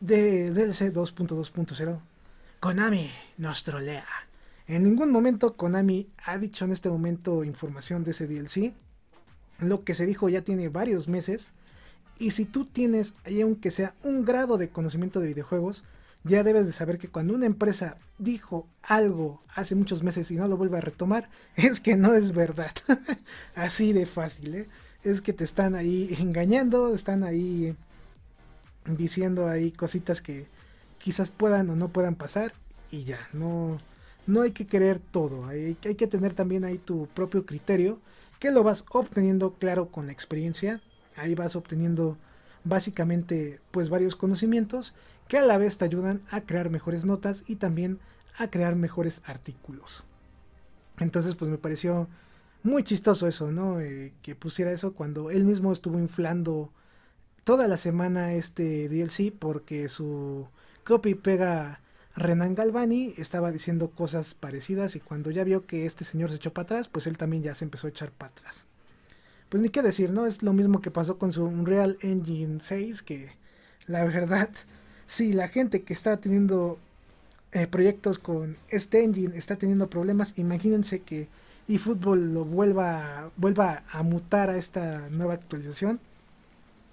de DLC 2.2.0, Konami nos trolea. En ningún momento Konami ha dicho en este momento información de ese DLC. Lo que se dijo ya tiene varios meses. Y si tú tienes, aunque sea un grado de conocimiento de videojuegos, ya debes de saber que cuando una empresa dijo algo hace muchos meses y no lo vuelve a retomar, (laughs) es que no es verdad. (laughs) Así de fácil, ¿eh? Es que te están ahí engañando, están ahí diciendo ahí cositas que quizás puedan o no puedan pasar y ya, no, no hay que querer todo, hay, hay que tener también ahí tu propio criterio, que lo vas obteniendo claro con la experiencia, ahí vas obteniendo básicamente pues varios conocimientos que a la vez te ayudan a crear mejores notas y también a crear mejores artículos. Entonces pues me pareció muy chistoso eso, ¿no? Eh, que pusiera eso cuando él mismo estuvo inflando toda la semana este DLC porque su copy pega Renan Galvani estaba diciendo cosas parecidas y cuando ya vio que este señor se echó para atrás, pues él también ya se empezó a echar para atrás. Pues ni qué decir, ¿no? Es lo mismo que pasó con su Unreal Engine 6 que la verdad si la gente que está teniendo eh, proyectos con este engine está teniendo problemas, imagínense que eFootball lo vuelva, vuelva a mutar a esta nueva actualización.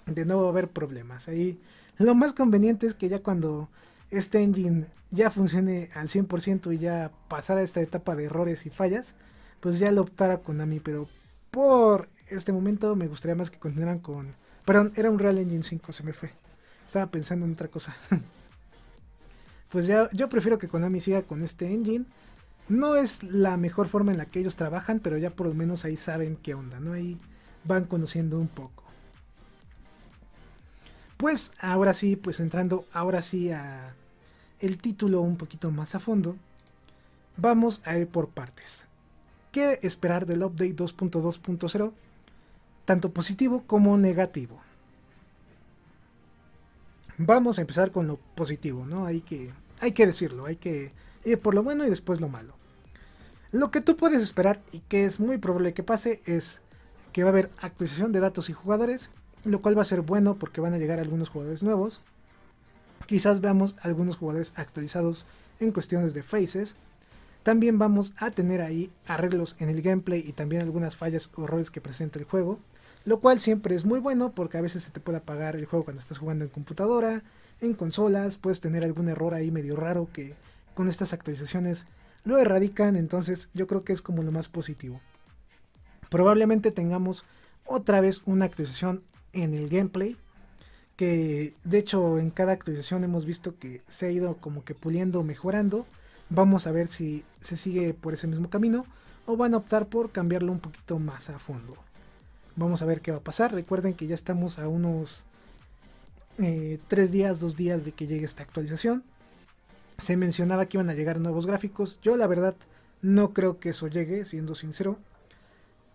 De nuevo va a haber problemas. Ahí lo más conveniente es que ya cuando este engine ya funcione al 100% y ya pasara esta etapa de errores y fallas, pues ya lo optara Konami. Pero por este momento me gustaría más que continuaran con... Perdón, era un Real Engine 5, se me fue. Estaba pensando en otra cosa. (laughs) pues ya, yo prefiero que Konami siga con este engine. No es la mejor forma en la que ellos trabajan, pero ya por lo menos ahí saben qué onda, ¿no? Ahí van conociendo un poco. Pues ahora sí, pues entrando ahora sí a el título un poquito más a fondo, vamos a ir por partes. ¿Qué esperar del update 2.2.0? Tanto positivo como negativo vamos a empezar con lo positivo, ¿no? Hay que, hay que decirlo, hay que ir por lo bueno y después lo malo. Lo que tú puedes esperar y que es muy probable que pase es que va a haber actualización de datos y jugadores, lo cual va a ser bueno porque van a llegar algunos jugadores nuevos. Quizás veamos algunos jugadores actualizados en cuestiones de faces. También vamos a tener ahí arreglos en el gameplay y también algunas fallas o errores que presenta el juego. Lo cual siempre es muy bueno porque a veces se te puede apagar el juego cuando estás jugando en computadora, en consolas, puedes tener algún error ahí medio raro que con estas actualizaciones lo erradican, entonces yo creo que es como lo más positivo. Probablemente tengamos otra vez una actualización en el gameplay. Que de hecho en cada actualización hemos visto que se ha ido como que puliendo, mejorando. Vamos a ver si se sigue por ese mismo camino o van a optar por cambiarlo un poquito más a fondo. Vamos a ver qué va a pasar. Recuerden que ya estamos a unos 3 eh, días, 2 días de que llegue esta actualización. Se mencionaba que iban a llegar nuevos gráficos. Yo la verdad no creo que eso llegue, siendo sincero.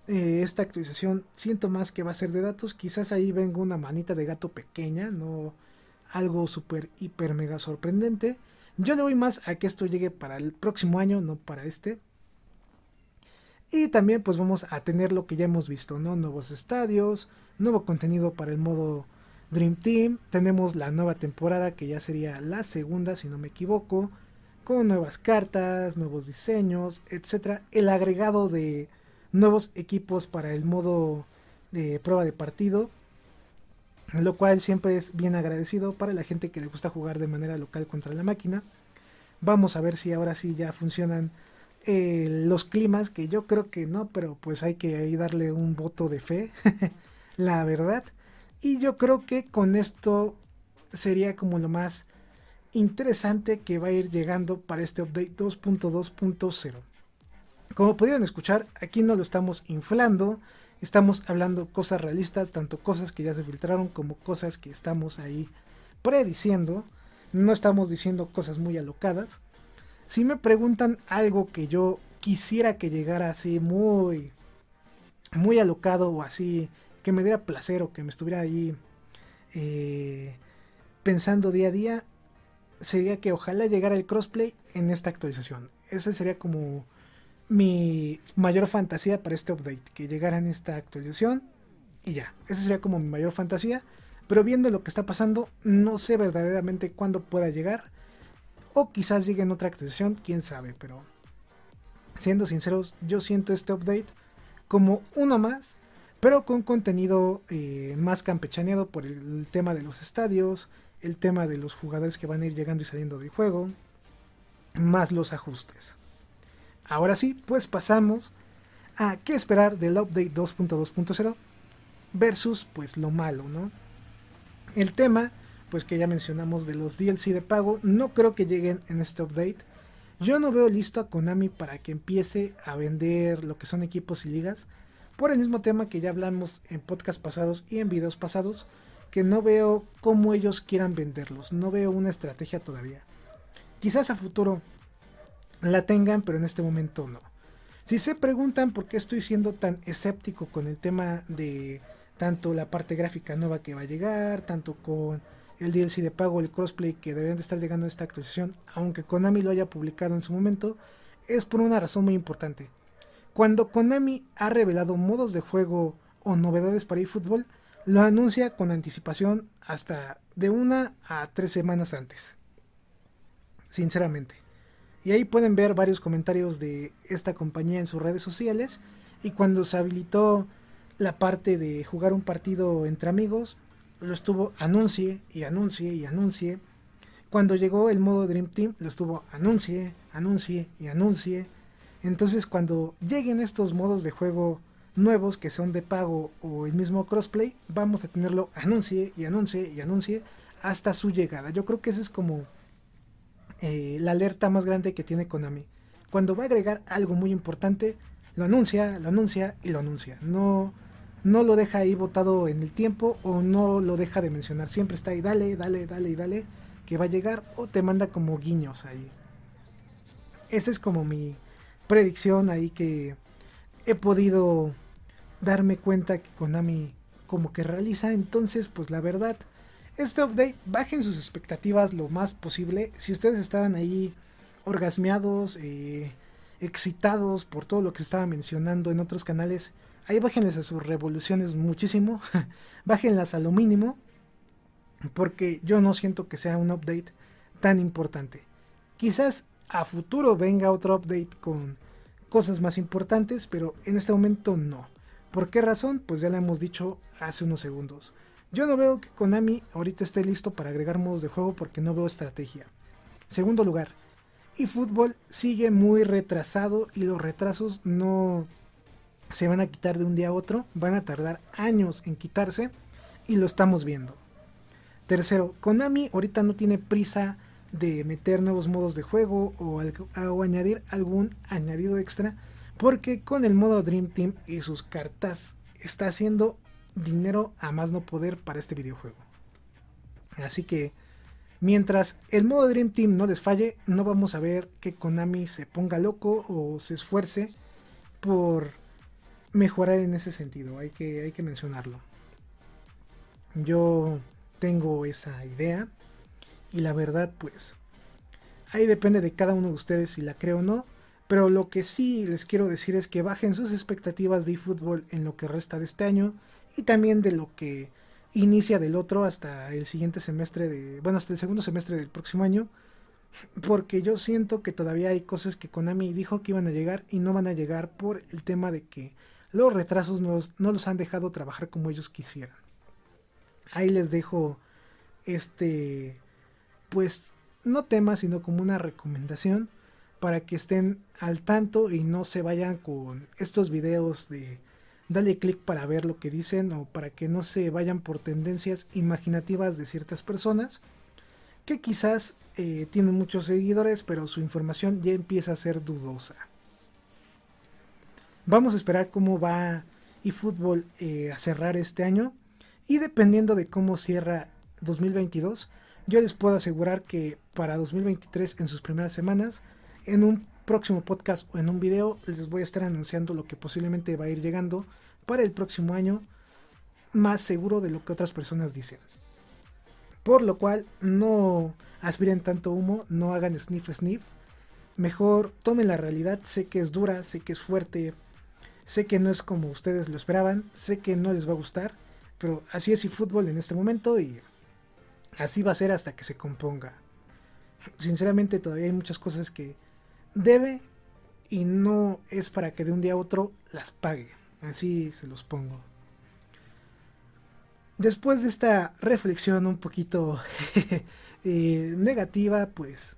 Eh, esta actualización siento más que va a ser de datos. Quizás ahí venga una manita de gato pequeña, no algo súper, hiper, mega sorprendente. Yo le voy más a que esto llegue para el próximo año, no para este. Y también pues vamos a tener lo que ya hemos visto, ¿no? Nuevos estadios, nuevo contenido para el modo Dream Team. Tenemos la nueva temporada que ya sería la segunda, si no me equivoco, con nuevas cartas, nuevos diseños, etc. El agregado de nuevos equipos para el modo de prueba de partido, lo cual siempre es bien agradecido para la gente que le gusta jugar de manera local contra la máquina. Vamos a ver si ahora sí ya funcionan eh, los climas, que yo creo que no, pero pues hay que ahí darle un voto de fe, (laughs) la verdad. Y yo creo que con esto sería como lo más interesante que va a ir llegando para este update 2.2.0. Como pudieron escuchar, aquí no lo estamos inflando, estamos hablando cosas realistas, tanto cosas que ya se filtraron como cosas que estamos ahí prediciendo. No estamos diciendo cosas muy alocadas. Si me preguntan algo que yo quisiera que llegara así muy, muy alocado o así, que me diera placer o que me estuviera ahí eh, pensando día a día, sería que ojalá llegara el crossplay en esta actualización. Esa sería como mi mayor fantasía para este update, que llegara en esta actualización y ya. Esa sería como mi mayor fantasía. Pero viendo lo que está pasando, no sé verdaderamente cuándo pueda llegar. O quizás llegue en otra actualización, quién sabe, pero siendo sinceros, yo siento este update como uno más, pero con contenido eh, más campechaneado por el, tema de los estadios, el tema de los jugadores que van a ir llegando y saliendo del juego, más los ajustes. Ahora sí, pues pasamos a qué esperar del update 2.2.0 versus pues lo malo, ¿no? El tema pues que ya mencionamos de los DLC de pago, no creo que lleguen en este update. Yo no veo listo a Konami para que empiece a vender lo que son equipos y ligas. Por el mismo tema que ya hablamos en podcasts pasados y en videos pasados, que no veo cómo ellos quieran venderlos. No veo una estrategia todavía. Quizás a futuro la tengan, pero en este momento no. Si se preguntan por qué estoy siendo tan escéptico con el tema de tanto la parte gráfica nueva que va a llegar, tanto con el DLC de pago, el crossplay que deberían de estar llegando a esta actualización, aunque Konami lo haya publicado en su momento, es por una razón muy importante. Cuando Konami ha revelado modos de juego o novedades para eFootball, lo anuncia con anticipación hasta de una a tres semanas antes. Sinceramente. Y ahí pueden ver varios comentarios de esta compañía en sus redes sociales. Y cuando se habilitó la parte de jugar un partido entre amigos, lo estuvo anuncie y anuncie y anuncie. Cuando llegó el modo Dream Team, lo estuvo anuncie, anuncie y anuncie. Entonces cuando lleguen estos modos de juego nuevos que son de pago o el mismo crossplay, vamos a tenerlo anuncie y anuncie y anuncie hasta su llegada. Yo creo que esa es como eh, la alerta más grande que tiene Konami. Cuando va a agregar algo muy importante, lo anuncia, lo anuncia y lo anuncia. No, no lo deja ahí botado en el tiempo o no lo deja de mencionar. Siempre está ahí, dale, dale, dale y dale, que va a llegar o te manda como guiños ahí. Esa es como mi predicción ahí que he podido darme cuenta que Konami como que realiza. Entonces, pues la verdad, este update, bajen sus expectativas lo más posible. Si ustedes estaban ahí orgasmeados, eh, excitados por todo lo que estaba mencionando en otros canales, Ahí bájenles a sus revoluciones muchísimo. (laughs) bájenlas a lo mínimo. Porque yo no siento que sea un update tan importante. Quizás a futuro venga otro update con cosas más importantes, pero en este momento no. ¿Por qué razón? Pues ya lo hemos dicho hace unos segundos. Yo no veo que Konami ahorita esté listo para agregar modos de juego porque no veo estrategia. Segundo lugar, fútbol sigue muy retrasado y los retrasos no se van a quitar de un día a otro, van a tardar años en quitarse y lo estamos viendo. Tercero, Konami ahorita no tiene prisa de meter nuevos modos de juego o, o, añadir algún añadido extra porque con el modo Dream Team y sus cartas está haciendo dinero a más no poder para este videojuego. Así que mientras el modo Dream Team no les falle, no vamos a ver que Konami se ponga loco o se esfuerce por mejorar en ese sentido. Hay que, hay que mencionarlo. Yo tengo esa idea y la verdad pues ahí depende de cada uno de ustedes si la creo o no. Pero lo que sí les quiero decir es que bajen sus expectativas de eFootball en lo que resta de este año y también de lo que inicia del otro hasta el siguiente semestre de, bueno, hasta el segundo semestre del próximo año, porque yo siento que todavía hay cosas que Konami dijo que iban a llegar y no van a llegar por el tema de que los retrasos no, los han dejado trabajar como ellos quisieran. Ahí les dejo este, pues, no tema, sino como una recomendación para que estén al tanto y no se vayan con estos videos de dale clic para ver lo que dicen o para que no se vayan por tendencias imaginativas de ciertas personas que quizás eh, tienen muchos seguidores pero su información ya empieza a ser dudosa. Vamos a esperar cómo va eFootball eh, a cerrar este año y dependiendo de cómo cierra 2022 yo les puedo asegurar que para 2023 en sus primeras semanas en un próximo podcast o en un video les voy a estar anunciando lo que posiblemente va a ir llegando para el próximo año más seguro de lo que otras personas dicen. Por lo cual no aspiren tanto humo, no hagan sniff sniff. Mejor tomen la realidad, sé que es dura, sé que es fuerte, sé que no es como ustedes lo esperaban, sé que no les va a gustar, pero así es y fútbol en este momento y así va a ser hasta que se componga. Sinceramente todavía hay muchas cosas que debe y no es para que de un día a otro las pague. Así se los pongo. Después de esta reflexión un poquito (laughs) eh, negativa, pues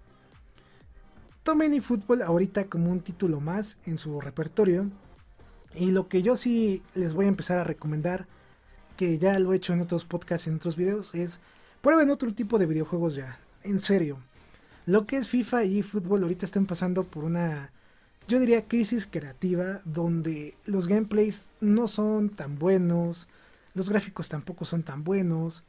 tomen fútbol ahorita como un título más en su repertorio. Y lo que yo sí les voy a empezar a recomendar, que ya lo he hecho en otros podcasts y en otros videos, es prueben otro tipo de videojuegos ya. En serio. Lo que es FIFA y fútbol ahorita están pasando por una yo diría crisis creativa donde los gameplays no son tan buenos, los gráficos tampoco son tan buenos,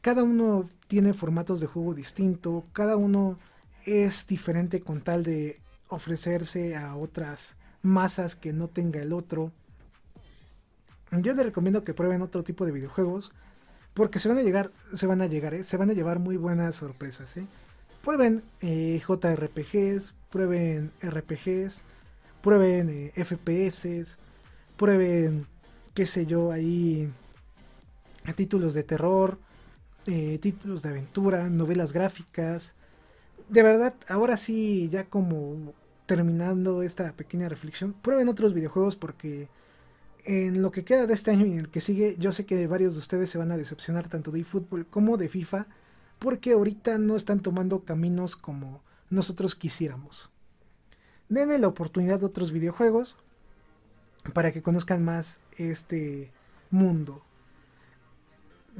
cada uno tiene formatos de juego distinto, cada uno es diferente con tal de ofrecerse a otras masas que no tenga el otro. Yo les recomiendo que prueben otro tipo de videojuegos porque se van a llegar, se van a llegar, ¿eh? se van a llevar muy buenas sorpresas. ¿eh? Prueben eh, JRPGs, prueben RPGs, prueben FPS, prueben, qué sé yo, ahí títulos de terror, títulos de aventura, novelas gráficas. De verdad, ahora sí, ya como terminando esta pequeña reflexión, prueben otros videojuegos porque en lo que queda de este año y en el que sigue, yo sé que varios de ustedes se van a decepcionar tanto de eFootball como de FIFA, porque ahorita no están tomando caminos como nosotros quisiéramos denle la oportunidad de otros videojuegos para que conozcan más este mundo.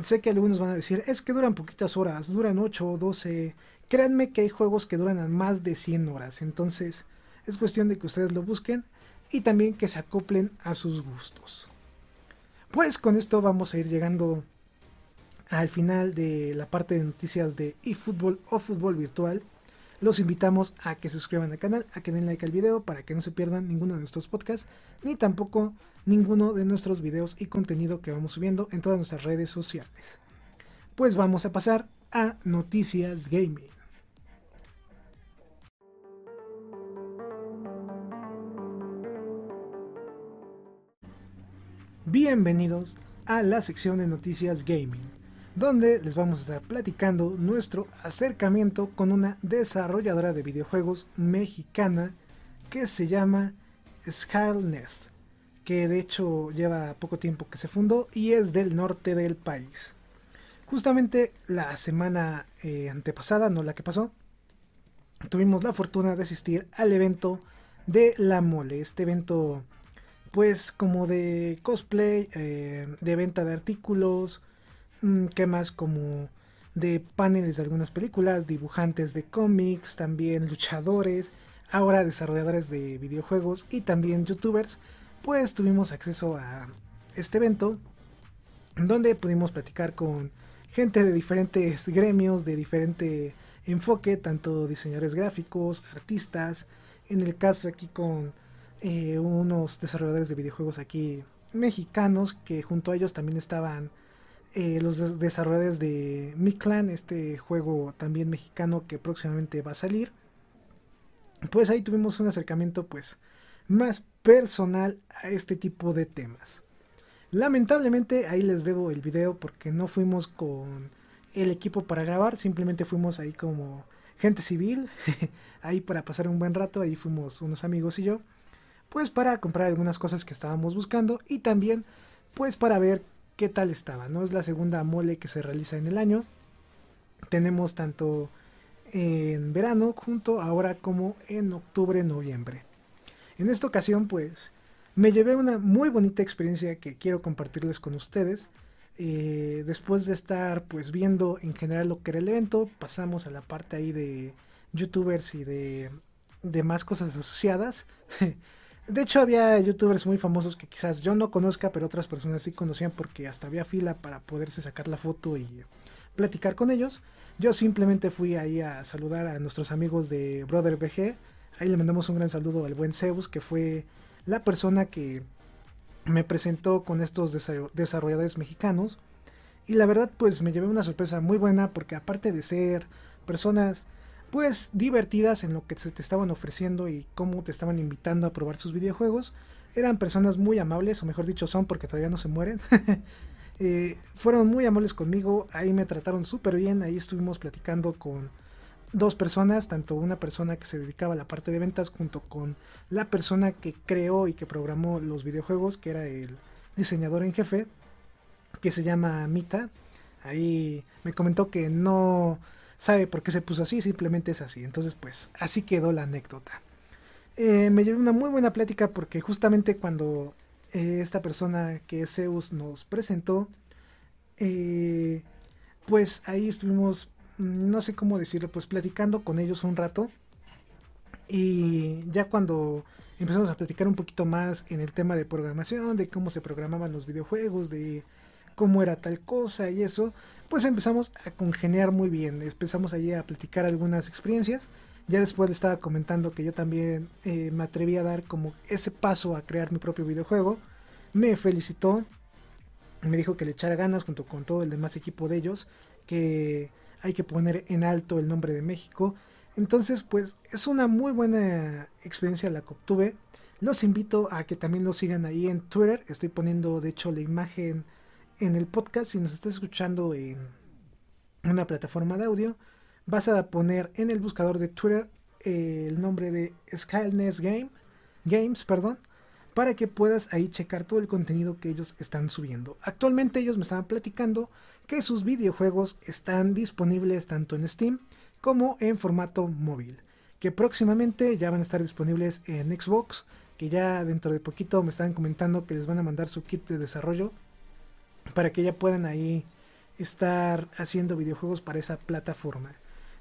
Sé que algunos van a decir, es que duran poquitas horas, duran 8 o 12. Créanme que hay juegos que duran más de 100 horas, entonces es cuestión de que ustedes lo busquen y también que se acoplen a sus gustos. Pues con esto vamos a ir llegando al final de la parte de noticias de eFootball o fútbol virtual los invitamos a que se suscriban al canal, a que den like al video para que no se pierdan ninguno de nuestros podcasts, ni tampoco ninguno de nuestros videos y contenido que vamos subiendo en todas nuestras redes sociales. Pues vamos a pasar a Noticias Gaming. Bienvenidos a la sección de Noticias Gaming donde les vamos a estar platicando nuestro acercamiento con una desarrolladora de videojuegos mexicana que se llama Skylnest, que de hecho lleva poco tiempo que se fundó y es del norte del país. Justamente la semana eh, antepasada, no la que pasó, tuvimos la fortuna de asistir al evento de La Mole, este evento pues como de cosplay, eh, de venta de artículos, mm, ¿qué más? Como de paneles de algunas películas, dibujantes de cómics, también luchadores, ahora desarrolladores de videojuegos y también youtubers, pues tuvimos acceso a este evento donde pudimos platicar con gente de diferentes gremios, de diferente enfoque, tanto diseñadores gráficos, artistas, en el caso aquí con eh, unos desarrolladores de videojuegos aquí mexicanos, que junto a ellos también estaban eh, los desarrolladores de Mi Clan, este juego también mexicano que próximamente va a salir. Pues ahí tuvimos un acercamiento pues más personal a este tipo de temas. Lamentablemente ahí les debo el video porque no fuimos con el equipo para grabar, simplemente fuimos ahí como gente civil, (laughs) ahí para pasar un buen rato, ahí fuimos unos amigos y yo, pues para comprar algunas cosas que estábamos buscando y también pues para ver qué tal estaba, ¿no? Es la segunda mole que se realiza en el año. Tenemos tanto en verano junto ahora como en octubre, noviembre. En esta ocasión pues me llevé una muy bonita experiencia que quiero compartirles con ustedes. Eh, después de estar pues viendo en general lo que era el evento, pasamos a la parte ahí de youtubers y de, de más cosas asociadas. (laughs) de hecho había youtubers muy famosos que quizás yo no conozca, pero otras personas sí conocían porque hasta había fila para poderse sacar la foto y platicar con ellos. Yo simplemente fui ahí a saludar a nuestros amigos de Brother BG. Ahí le mandamos un gran saludo al buen Zeus, que fue la persona que me presentó con estos desarrolladores mexicanos. Y la verdad pues me llevé una sorpresa muy buena porque aparte de ser personas pues divertidas en lo que se te estaban ofreciendo y cómo te estaban invitando a probar sus videojuegos, eran personas muy amables, o mejor dicho son porque todavía no se mueren. (laughs) Eh, fueron muy amables conmigo, ahí me trataron súper bien, ahí estuvimos platicando con dos personas, tanto una persona que se dedicaba a la parte de ventas junto con la persona que creó y que programó los videojuegos, que era el diseñador en jefe, que se llama Mita. Ahí me comentó que no sabe por qué se puso así, simplemente es así. Entonces, pues así quedó la anécdota. Eh, me llevé una muy buena plática porque justamente cuando eh, esta persona que es Zeus nos presentó, eh, pues ahí estuvimos no sé cómo decirlo, pues platicando con ellos un rato. Y ya cuando empezamos a platicar un poquito más en el tema de programación, de cómo se programaban los videojuegos, de cómo era tal cosa y eso, pues empezamos a congeniar muy bien. Empezamos allí a platicar algunas experiencias. Ya después le estaba comentando que yo también eh, me atreví a dar como ese paso a crear mi propio videojuego. Me felicitó, me dijo que le echara ganas junto con todo el demás equipo de ellos, que hay que poner en alto el nombre de México. Entonces, pues es una muy buena experiencia la que obtuve. Los invito a que también lo sigan ahí en Twitter. Estoy poniendo, de hecho, la imagen en el podcast. Si nos estás escuchando en una plataforma de audio, vas a poner en el buscador de Twitter eh, el nombre de Skyless Game, Games, perdón, para que puedas ahí checar todo el contenido que ellos están subiendo. Actualmente ellos me estaban platicando que sus videojuegos están disponibles tanto en Steam como en formato móvil, que próximamente ya van a estar disponibles en Xbox, que ya dentro de poquito me estaban comentando que les van a mandar su kit de desarrollo para que ya puedan ahí estar haciendo videojuegos para esa plataforma.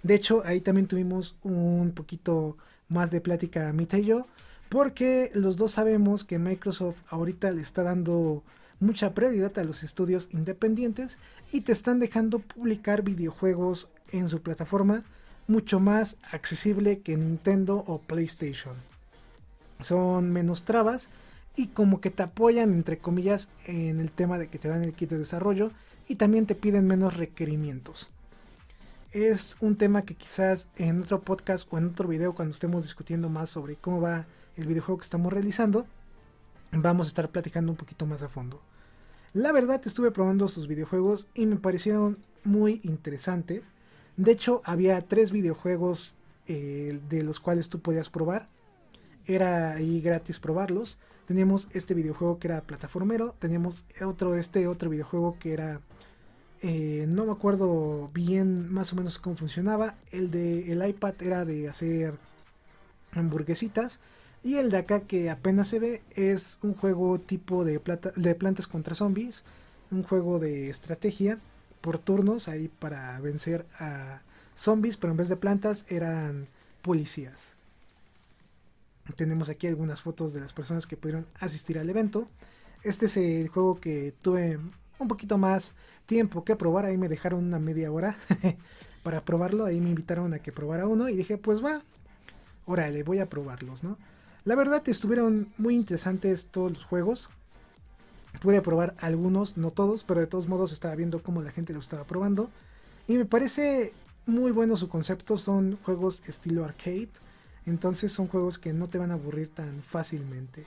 De hecho, ahí también tuvimos un poquito más de plática Mita y yo, porque los dos sabemos que Microsoft ahorita le está dando mucha prioridad a los estudios independientes y te están dejando publicar videojuegos en su plataforma mucho más accesible que Nintendo o PlayStation. Son menos trabas y como que te apoyan entre comillas en el tema de que te dan el kit de desarrollo y también te piden menos requerimientos. Es un tema que quizás en otro podcast o en otro video cuando estemos discutiendo más sobre cómo va el videojuego que estamos realizando, vamos a estar platicando un poquito más a fondo. La verdad estuve probando sus videojuegos y me parecieron muy interesantes. De hecho, había tres videojuegos eh, de los cuales tú podías probar. Era ahí gratis probarlos. Teníamos este videojuego que era plataformero. Teníamos otro, este otro videojuego que era... Eh, no me acuerdo bien más o menos cómo funcionaba. El de el iPad era de hacer hamburguesitas. Y el de acá que apenas se ve es un juego tipo de, plata, de plantas contra zombies. Un juego de estrategia por turnos ahí para vencer a zombies, pero en vez de plantas eran policías. Tenemos aquí algunas fotos de las personas que pudieron asistir al evento. Este es el juego que tuve un poquito más tiempo que probar. Ahí me dejaron una media hora (laughs) para probarlo. Ahí me invitaron a que probara uno y dije, pues va, órale, voy a probarlos, ¿no? La verdad estuvieron muy interesantes todos los juegos. Pude probar algunos, no todos, pero de todos modos estaba viendo cómo la gente lo estaba probando. Y me parece muy bueno su concepto. Son juegos estilo arcade. Entonces son juegos que no te van a aburrir tan fácilmente.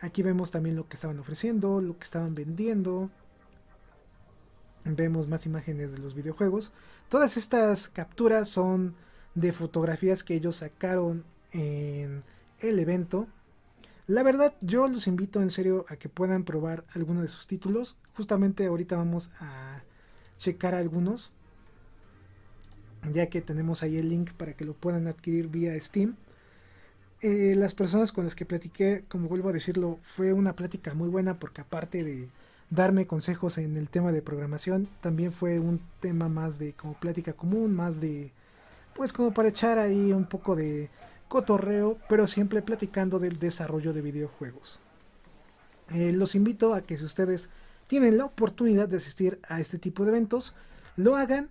Aquí vemos también lo que estaban ofreciendo, lo que estaban vendiendo. Vemos más imágenes de los videojuegos. Todas estas capturas son de fotografías que ellos sacaron en el evento. La verdad, yo los invito en serio a que puedan probar alguno de sus títulos. Justamente ahorita vamos a checar algunos. Ya que tenemos ahí el link para que lo puedan adquirir vía Steam. Eh, las personas con las que platiqué, como vuelvo a decirlo, fue una plática muy buena porque aparte de darme consejos en el tema de programación, también fue un tema más de como plática común, más de pues como para echar ahí un poco de cotorreo, pero siempre platicando del desarrollo de videojuegos. Eh, los invito a que si ustedes tienen la oportunidad de asistir a este tipo de eventos, lo hagan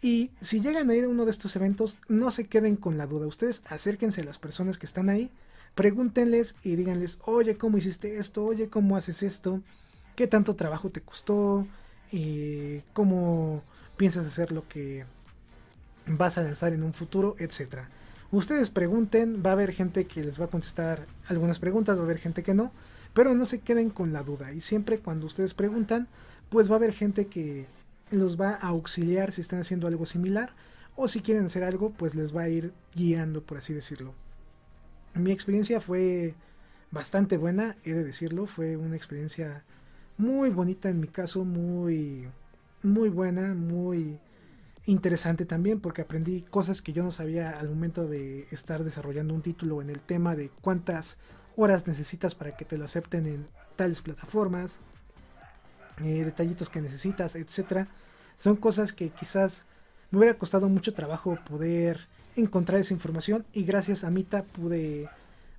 y si llegan a ir a uno de estos eventos, no se queden con la duda. Ustedes acérquense a las personas que están ahí, pregúntenles y díganles, oye, ¿cómo hiciste esto? Oye, ¿cómo haces esto? ¿Qué tanto trabajo te costó? y ¿Cómo piensas hacer lo que vas a lanzar en un futuro? Etcétera. Ustedes pregunten, va a haber gente que les va a contestar algunas preguntas, va a haber gente que no, pero no se queden con la duda. Y siempre cuando ustedes preguntan, pues va a haber gente que los va a auxiliar si están haciendo algo similar o si quieren hacer algo, pues les va a ir guiando, por así decirlo. Mi experiencia fue bastante buena, he de decirlo, fue una experiencia muy bonita en mi caso, muy muy buena, muy interesante también porque aprendí cosas que yo no sabía al momento de estar desarrollando un título en el tema de cuántas horas necesitas para que te lo acepten en tales plataformas, eh, detallitos que necesitas, etcétera. Son cosas que quizás me hubiera costado mucho trabajo poder encontrar esa información y gracias a Mita pude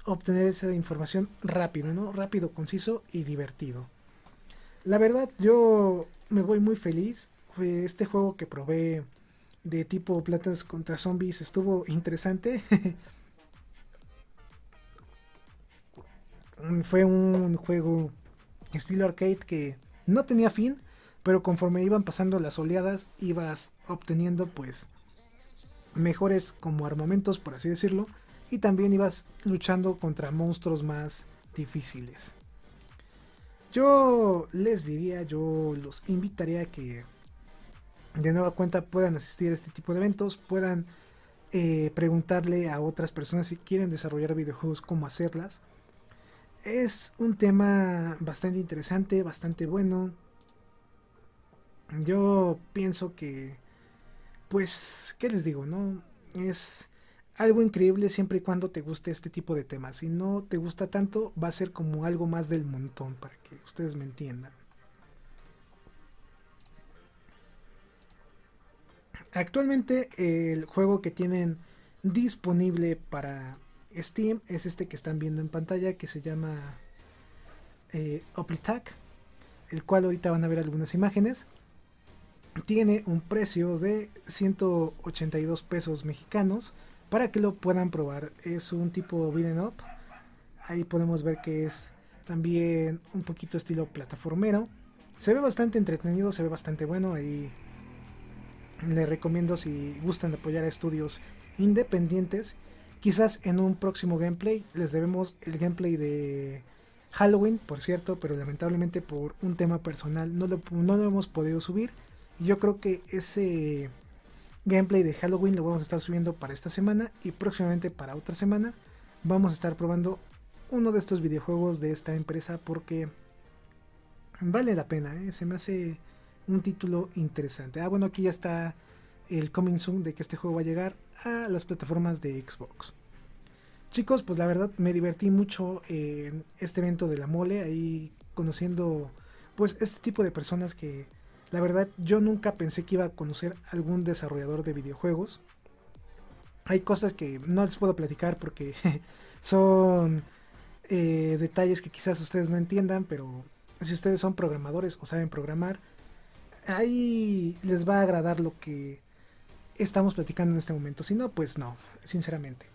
obtener esa información rápido, ¿no? Rápido, conciso y divertido. La verdad, yo me voy muy feliz. Este juego que probé de tipo platas contra zombies estuvo interesante. (laughs) Fue un juego estilo arcade que no tenía fin, pero conforme iban pasando las oleadas ibas obteniendo pues mejores como armamentos, por así decirlo, y también ibas luchando contra monstruos más difíciles. Yo les diría, yo los invitaría a que de nueva cuenta puedan asistir a este tipo de eventos, puedan eh, preguntarle a otras personas si quieren desarrollar videojuegos, cómo hacerlas. Es un tema bastante interesante, bastante bueno. Yo pienso que, pues, ¿qué les digo? No es algo increíble siempre y cuando te guste este tipo de temas. Si no te gusta tanto, va a ser como algo más del montón, para que ustedes me entiendan. Actualmente el juego que tienen disponible para Steam es este que están viendo en pantalla que se llama eh, el cual ahorita van a ver algunas imágenes. Tiene un precio de 182 pesos mexicanos para que lo puedan probar. Es un tipo beat'em up. Ahí podemos ver que es también un poquito estilo plataformero. Se ve bastante entretenido, se ve bastante bueno. Ahí les recomiendo si gustan apoyar a estudios independientes. Quizás en un próximo gameplay les debemos el gameplay de Halloween, por cierto, pero lamentablemente por un tema personal no lo, no lo hemos podido subir. Yo creo que ese gameplay de Halloween lo vamos a estar subiendo para esta semana y próximamente para otra semana vamos a estar probando uno de estos videojuegos de esta empresa porque vale la pena, ¿eh? se me hace un título interesante. Ah, bueno, aquí ya está el coming soon de que este juego va a llegar a las plataformas de Xbox. Chicos, pues la verdad me divertí mucho en este evento de la mole, ahí conociendo pues este tipo de personas que la verdad yo nunca pensé que iba a conocer algún desarrollador de videojuegos. Hay cosas que no les puedo platicar porque (laughs) son eh, detalles que quizás ustedes no entiendan, pero si ustedes son programadores o saben programar, ahí les va a agradar lo que estamos platicando en este momento. Si no, pues no, sinceramente.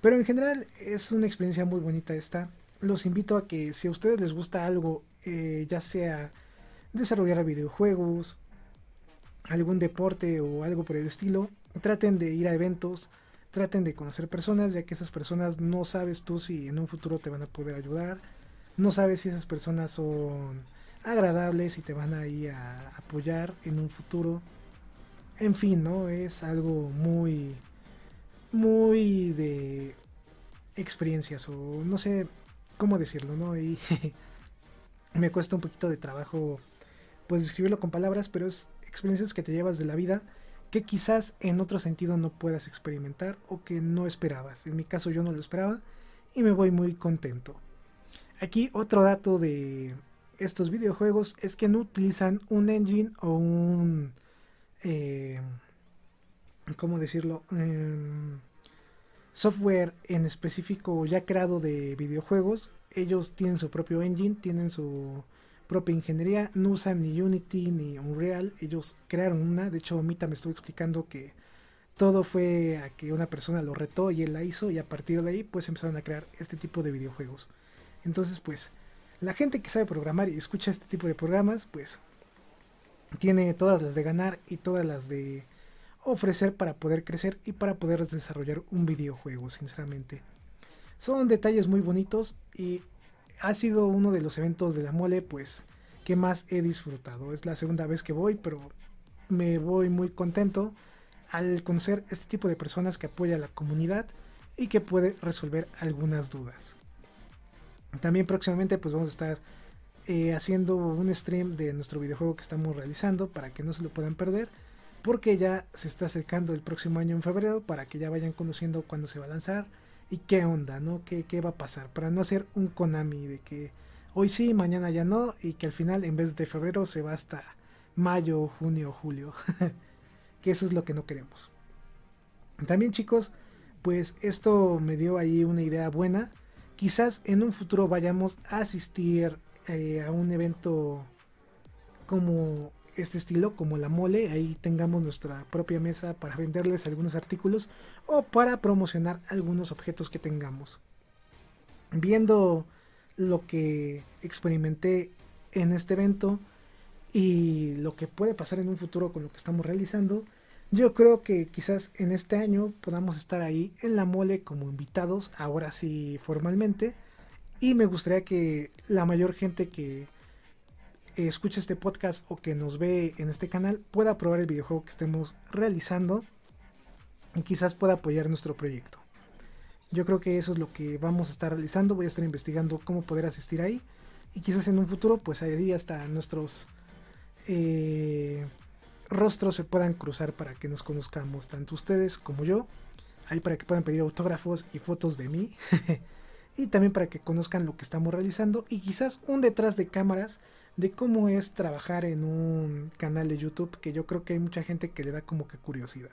Pero en general es una experiencia muy bonita esta. Los invito a que si a ustedes les gusta algo, eh, ya sea desarrollar videojuegos, algún deporte o algo por el estilo, traten de ir a eventos, traten de conocer personas, ya que esas personas no sabes tú si en un futuro te van a poder ayudar, no sabes si esas personas son agradables y te van a ir a apoyar en un futuro. En fin, ¿no? Es algo muy, muy de experiencias o no sé cómo decirlo, ¿no? Y (laughs) me cuesta un poquito de trabajo pues describirlo con palabras, pero es experiencias que te llevas de la vida que quizás en otro sentido no puedas experimentar o que no esperabas. En mi caso yo no lo esperaba y me voy muy contento. Aquí otro dato de estos videojuegos es que no utilizan un engine o un... Eh, ¿Cómo decirlo? Em, software en específico ya creado de videojuegos. Ellos tienen su propio engine, tienen su propia ingeniería, no usan ni Unity ni Unreal, ellos crearon una, de hecho Mita me estuvo explicando que todo fue a que una persona lo retó y él la hizo y a partir de ahí pues empezaron a crear este tipo de videojuegos. Entonces pues la gente que sabe programar y escucha este tipo de programas pues tiene todas las de ganar y todas las de ofrecer para poder crecer y para poder desarrollar un videojuego sinceramente. Son detalles muy bonitos y ha sido uno de los eventos de la mole, pues, que más he disfrutado. Es la segunda vez que voy, pero me voy muy contento al conocer este tipo de personas que apoya a la comunidad y que puede resolver algunas dudas. También próximamente pues vamos a estar eh, haciendo un stream de nuestro videojuego que estamos realizando para que no se lo puedan perder porque ya se está acercando el próximo año en febrero para que ya vayan conociendo cuándo se va a lanzar y qué onda, ¿no? ¿Qué, ¿Qué va a pasar? Para no hacer un Konami de que hoy sí, mañana ya no, y que al final en vez de febrero se va hasta mayo, junio, julio. (laughs) que eso es lo que no queremos. También chicos, pues esto me dio ahí una idea buena. Quizás en un futuro vayamos a asistir eh, a un evento como este estilo, como la mole, ahí tengamos nuestra propia mesa para venderles algunos artículos o para promocionar algunos objetos que tengamos. Viendo lo que experimenté en este evento y lo que puede pasar en un futuro con lo que estamos realizando, yo creo que quizás en este año podamos estar ahí en la mole como invitados, ahora sí formalmente, y me gustaría que la mayor gente que escuche este podcast o que nos ve en este canal pueda probar el videojuego que estemos realizando y quizás pueda apoyar nuestro proyecto. Yo creo que eso es lo que vamos a estar realizando. Voy a estar investigando cómo poder asistir ahí. Y quizás en un futuro, pues ahí hasta nuestros eh, rostros se puedan cruzar para que nos conozcamos, tanto ustedes como yo. Ahí para que puedan pedir autógrafos y fotos de mí. (laughs) y también para que conozcan lo que estamos realizando. Y quizás un detrás de cámaras de cómo es trabajar en un canal de YouTube. Que yo creo que hay mucha gente que le da como que curiosidad.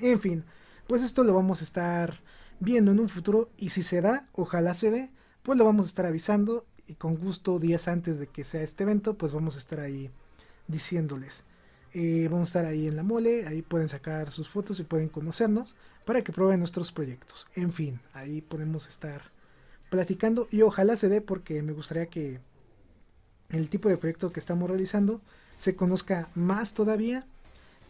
En fin, pues esto lo vamos a estar viendo en un futuro y si se da, ojalá se dé, pues lo vamos a estar avisando y con gusto días antes de que sea este evento, pues vamos a estar ahí diciéndoles. Eh, vamos a estar ahí en la mole, ahí pueden sacar sus fotos y pueden conocernos para que prueben nuestros proyectos. En fin, ahí podemos estar platicando y ojalá se dé porque me gustaría que el tipo de proyecto que estamos realizando se conozca más todavía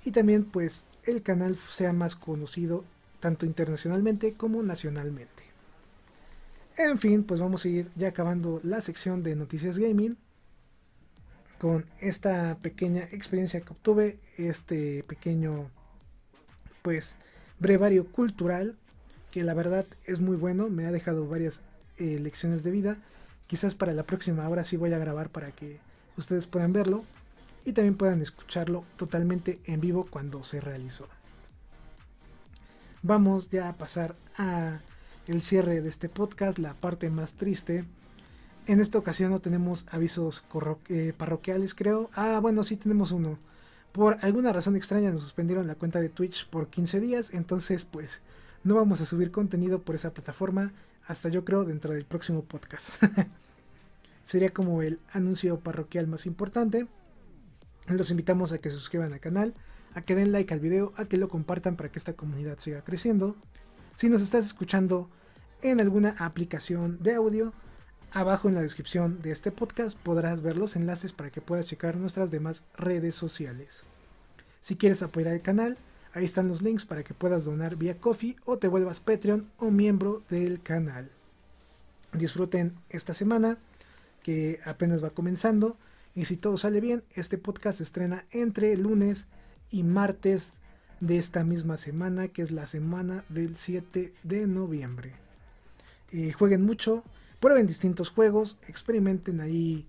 y también pues el canal sea más conocido tanto internacionalmente como nacionalmente. En fin, pues vamos a ir ya acabando la sección de noticias gaming con esta pequeña experiencia que obtuve, este pequeño pues brevario cultural que la verdad es muy bueno, me ha dejado varias eh, lecciones de vida. Quizás para la próxima hora sí voy a grabar para que ustedes puedan verlo y también puedan escucharlo totalmente en vivo cuando se realizó. Vamos ya a pasar a el cierre de este podcast, la parte más triste. En esta ocasión no tenemos avisos eh, parroquiales, creo. Ah, bueno, sí tenemos uno. Por alguna razón extraña nos suspendieron la cuenta de Twitch por 15 días, entonces pues no vamos a subir contenido por esa plataforma hasta yo creo dentro del próximo podcast. (laughs) Sería como el anuncio parroquial más importante. Los invitamos a que se suscriban al canal, a que den like al video, a que lo compartan para que esta comunidad siga creciendo. Si nos estás escuchando en alguna aplicación de audio, abajo en la descripción de este podcast podrás ver los enlaces para que puedas checar nuestras demás redes sociales. Si quieres apoyar el canal, ahí están los links para que puedas donar vía Coffee o te vuelvas Patreon o miembro del canal. Disfruten esta semana que apenas va comenzando y si todo sale bien, este podcast se estrena entre lunes y martes de esta misma semana, que es la semana del 7 de noviembre. Eh, jueguen mucho, prueben distintos juegos, experimenten ahí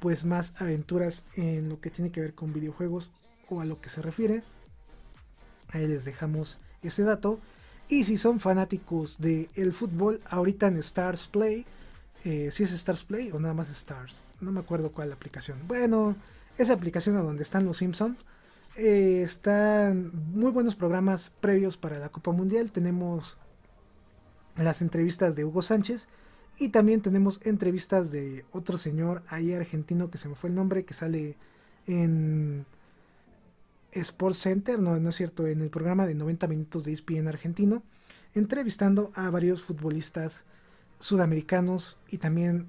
pues más aventuras en lo que tiene que ver con videojuegos o a lo que se refiere. Ahí les dejamos ese dato. Y si son fanáticos del el fútbol, ahorita en Stars Play, eh, si es Stars Play o nada más Stars, no me acuerdo cuál aplicación. Bueno, esa aplicación donde están los Simpsons eh, están muy buenos programas previos para la Copa Mundial. Tenemos las entrevistas de Hugo Sánchez y también tenemos entrevistas de otro señor ahí argentino que se me fue el nombre, que sale en Sports Center, no, no es cierto, en el programa de 90 minutos de ESPN argentino, entrevistando a varios futbolistas sudamericanos y también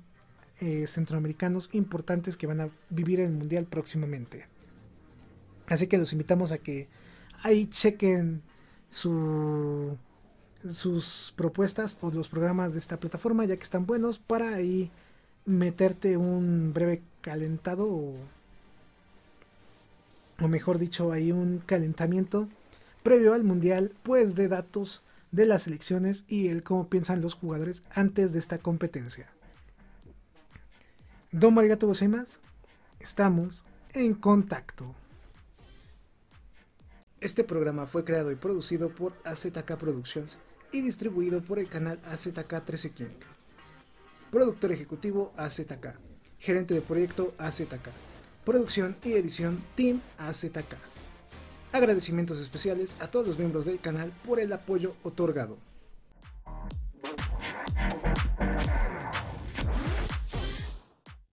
eh, centroamericanos importantes que van a vivir el Mundial próximamente. Así que los invitamos a que ahí chequen su, sus propuestas o los programas de esta plataforma, ya que están buenos para ahí meterte un breve calentado o, mejor dicho, ahí un calentamiento previo al mundial, pues de datos de las elecciones y el cómo piensan los jugadores antes de esta competencia. Don Marigato más estamos en contacto. Este programa fue creado y producido por AZK Productions y distribuido por el canal AZK 1315. Productor ejecutivo AZK. Gerente de proyecto AZK. Producción y edición Team AZK. Agradecimientos especiales a todos los miembros del canal por el apoyo otorgado.